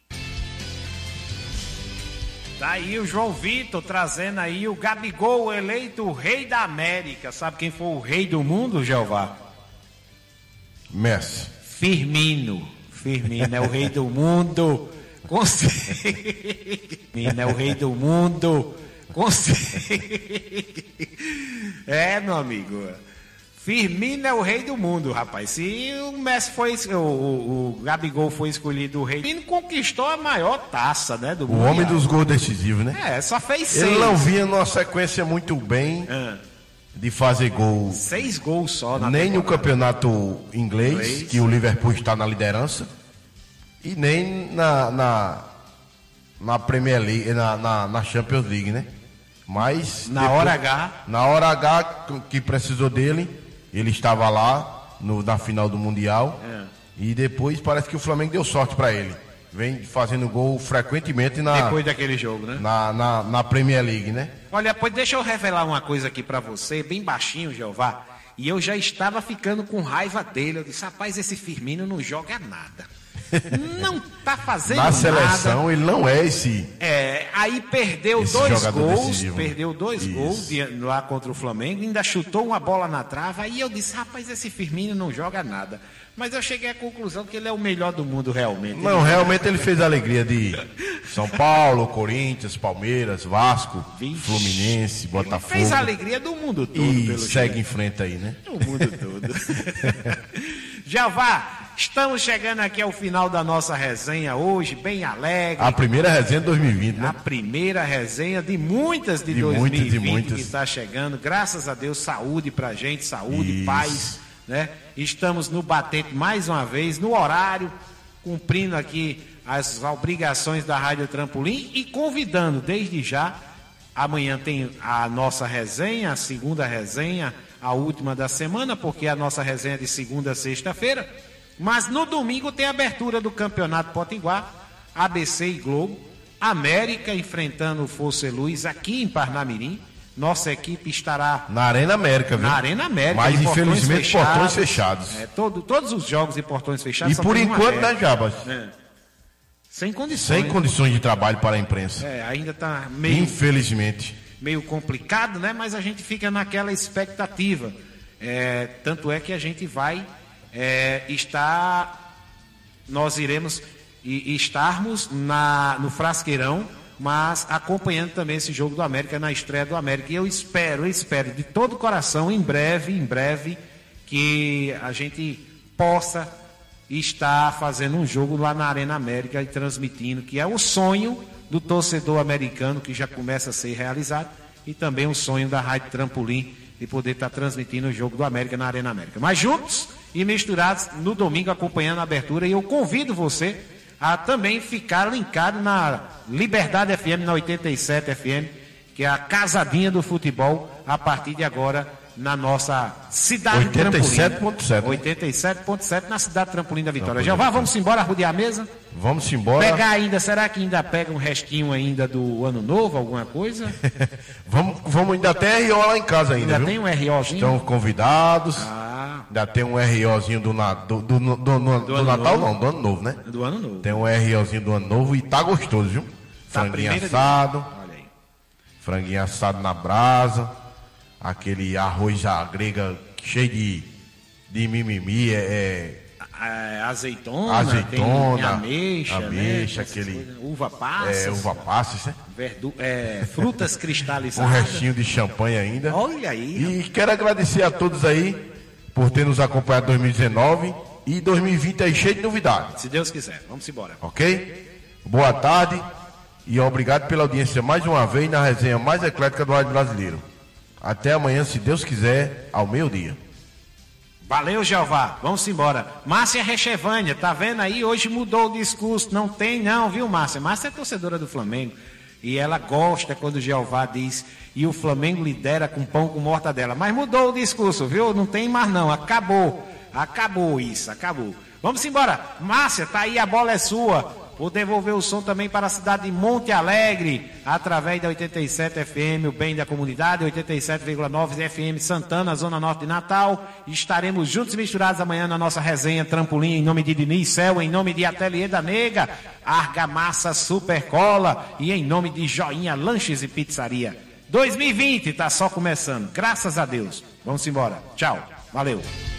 Tá aí o João Vitor trazendo aí o Gabigol eleito o rei da América. Sabe quem foi o rei do mundo, Jeová? Messi. Firmino. Firmino é o rei do mundo. Com cer- Firmino é o rei do mundo. Com cer- É, meu amigo. Firmino é o rei do mundo, rapaz. Se o Messi foi, o, o, o Gabigol foi escolhido o rei, Firmino conquistou a maior taça, né, do O mundo. homem dos gols decisivos, né? É, só fez seis. Ele não vinha numa sequência muito bem Ah, de fazer gol seis gols só na nem no temporada. campeonato inglês, Inglês. que o Liverpool está na liderança, e nem na, na, na Premier League, na, na, na Champions League, né? Mas. Na hora H. Na hora H que precisou dele, ele estava lá no, na final do Mundial. É. E depois parece que o Flamengo deu sorte para ele. Vem fazendo gol frequentemente na, Depois daquele jogo, né? na, na, na Premier League, né? Olha, pois deixa eu revelar uma coisa aqui pra você, bem baixinho, Jeová. E eu já estava ficando com raiva dele. Eu disse, rapaz, esse Firmino não joga nada. Não tá fazendo Na nada. seleção ele não é esse. É, aí perdeu dois gols, decisivo. perdeu dois Isso. gols de- lá contra o Flamengo, ainda chutou uma bola na trave. Aí eu disse, rapaz, esse Firmino não joga nada. Mas eu cheguei à conclusão que ele é o melhor do mundo realmente. Não, Ele- realmente ele fez a alegria de São Paulo, Corinthians, Palmeiras, Vasco, Fluminense, Botafogo. fez a alegria do mundo todo, E segue jeito. em frente aí, né? O mundo todo. Javá, estamos chegando aqui ao final da nossa resenha hoje, bem alegre. A primeira resenha de 2020, A né? primeira resenha de muitas de, De 2020 muitas, de muitas. que está chegando. Graças a Deus, saúde pra gente, saúde, Isso. paz, né? Estamos no batente mais uma vez, no horário, cumprindo aqui as obrigações da Rádio Trampolim e convidando desde já. Amanhã tem a nossa resenha, a segunda resenha, a última da semana, porque a nossa resenha é de segunda a sexta-feira. Mas no domingo tem a abertura do Campeonato Potiguar, ABC e Globo, América enfrentando o Força e Luz aqui em Parnamirim. Nossa equipe estará Na Arena América, viu? na Arena América. Mas de portões infelizmente portões fechados. É, todo- todos os jogos de portões fechados. E por enquanto, né. Jabas? É. Sem condições. Sem condições de trabalho para a imprensa. É, ainda está meio, Infelizmente. meio complicado, né? Mas a gente fica naquela expectativa. É, tanto é que a gente vai é, estar. Nós iremos e, e estarmos na, no Frasqueirão, mas acompanhando também esse jogo do América na estreia do América. E eu espero, eu espero de todo o coração, em breve, em breve, que a gente possa estar fazendo um jogo lá na Arena América e transmitindo, que é o sonho do torcedor americano que já começa a ser realizado e também o sonho da Rádio Trampolim de poder estar transmitindo o jogo do América na Arena América. Mas juntos e misturados no domingo acompanhando a abertura e eu convido você a também ficar linkado na Liberdade FM, na 87 FM, que é a casadinha do futebol, a partir de agora na nossa cidade 87.7. 87.7 na cidade Trampolim da Vitória. Já vá, vamos embora rodear a mesa. Vamos embora. Pegar ainda, será que ainda pega um restinho ainda do ano novo, alguma coisa? vamos, vamos ainda até RO lá em casa ainda, Ainda viu? tem um ROzinho? Estão convidados. Ah. Ainda tem um ROzinho do, na- do, do, do, do- Natal, novo. não, do ano novo, né? Do ano novo. Tem um ROzinho do ano novo e tá gostoso, viu? Tá, Franguinho assado. Olha aí. Franguinho assado na brasa. Aquele arroz à grega cheio de, de mimimi. É, é azeitona, azeitona, tem ameixa, ameixa, né, aquele. coisas. uva passas, É, uva passas, né? verdu- é, frutas Um cristalizadas. restinho de champanhe ainda. Olha aí. E quero agradecer a todos aí por ter nos acompanhado em 2019 e 2020 aí cheio de novidades, Se Deus quiser, vamos embora. ok? Boa tarde e obrigado pela audiência mais uma vez na resenha mais eclética do Rádio Brasileiro. Até amanhã, se Deus quiser, ao meio-dia. Valeu, Jeová. Vamos embora. Márcia Rechevânia, tá vendo aí? Hoje mudou o discurso. Não tem, não, viu, Márcia? Márcia é torcedora do Flamengo. E ela gosta quando Jeová diz e o Flamengo lidera com pão com mortadela. Mas mudou o discurso, viu? Não tem mais, não. Acabou. Acabou isso, acabou. Vamos embora. Márcia, tá aí, a bola é sua. Vou devolver o som também para a cidade de Monte Alegre, através da 87 FM, o bem da comunidade, 87,9 FM Santana, Zona Norte de Natal. Estaremos juntos e misturados amanhã na nossa resenha Trampolim, em nome de Diniz Cel, em nome de Ateliê da Nega, Argamassa Super Cola e em nome de Joinha Lanches e Pizzaria. 2020 está só começando, graças a Deus. Vamos embora. Tchau. Valeu.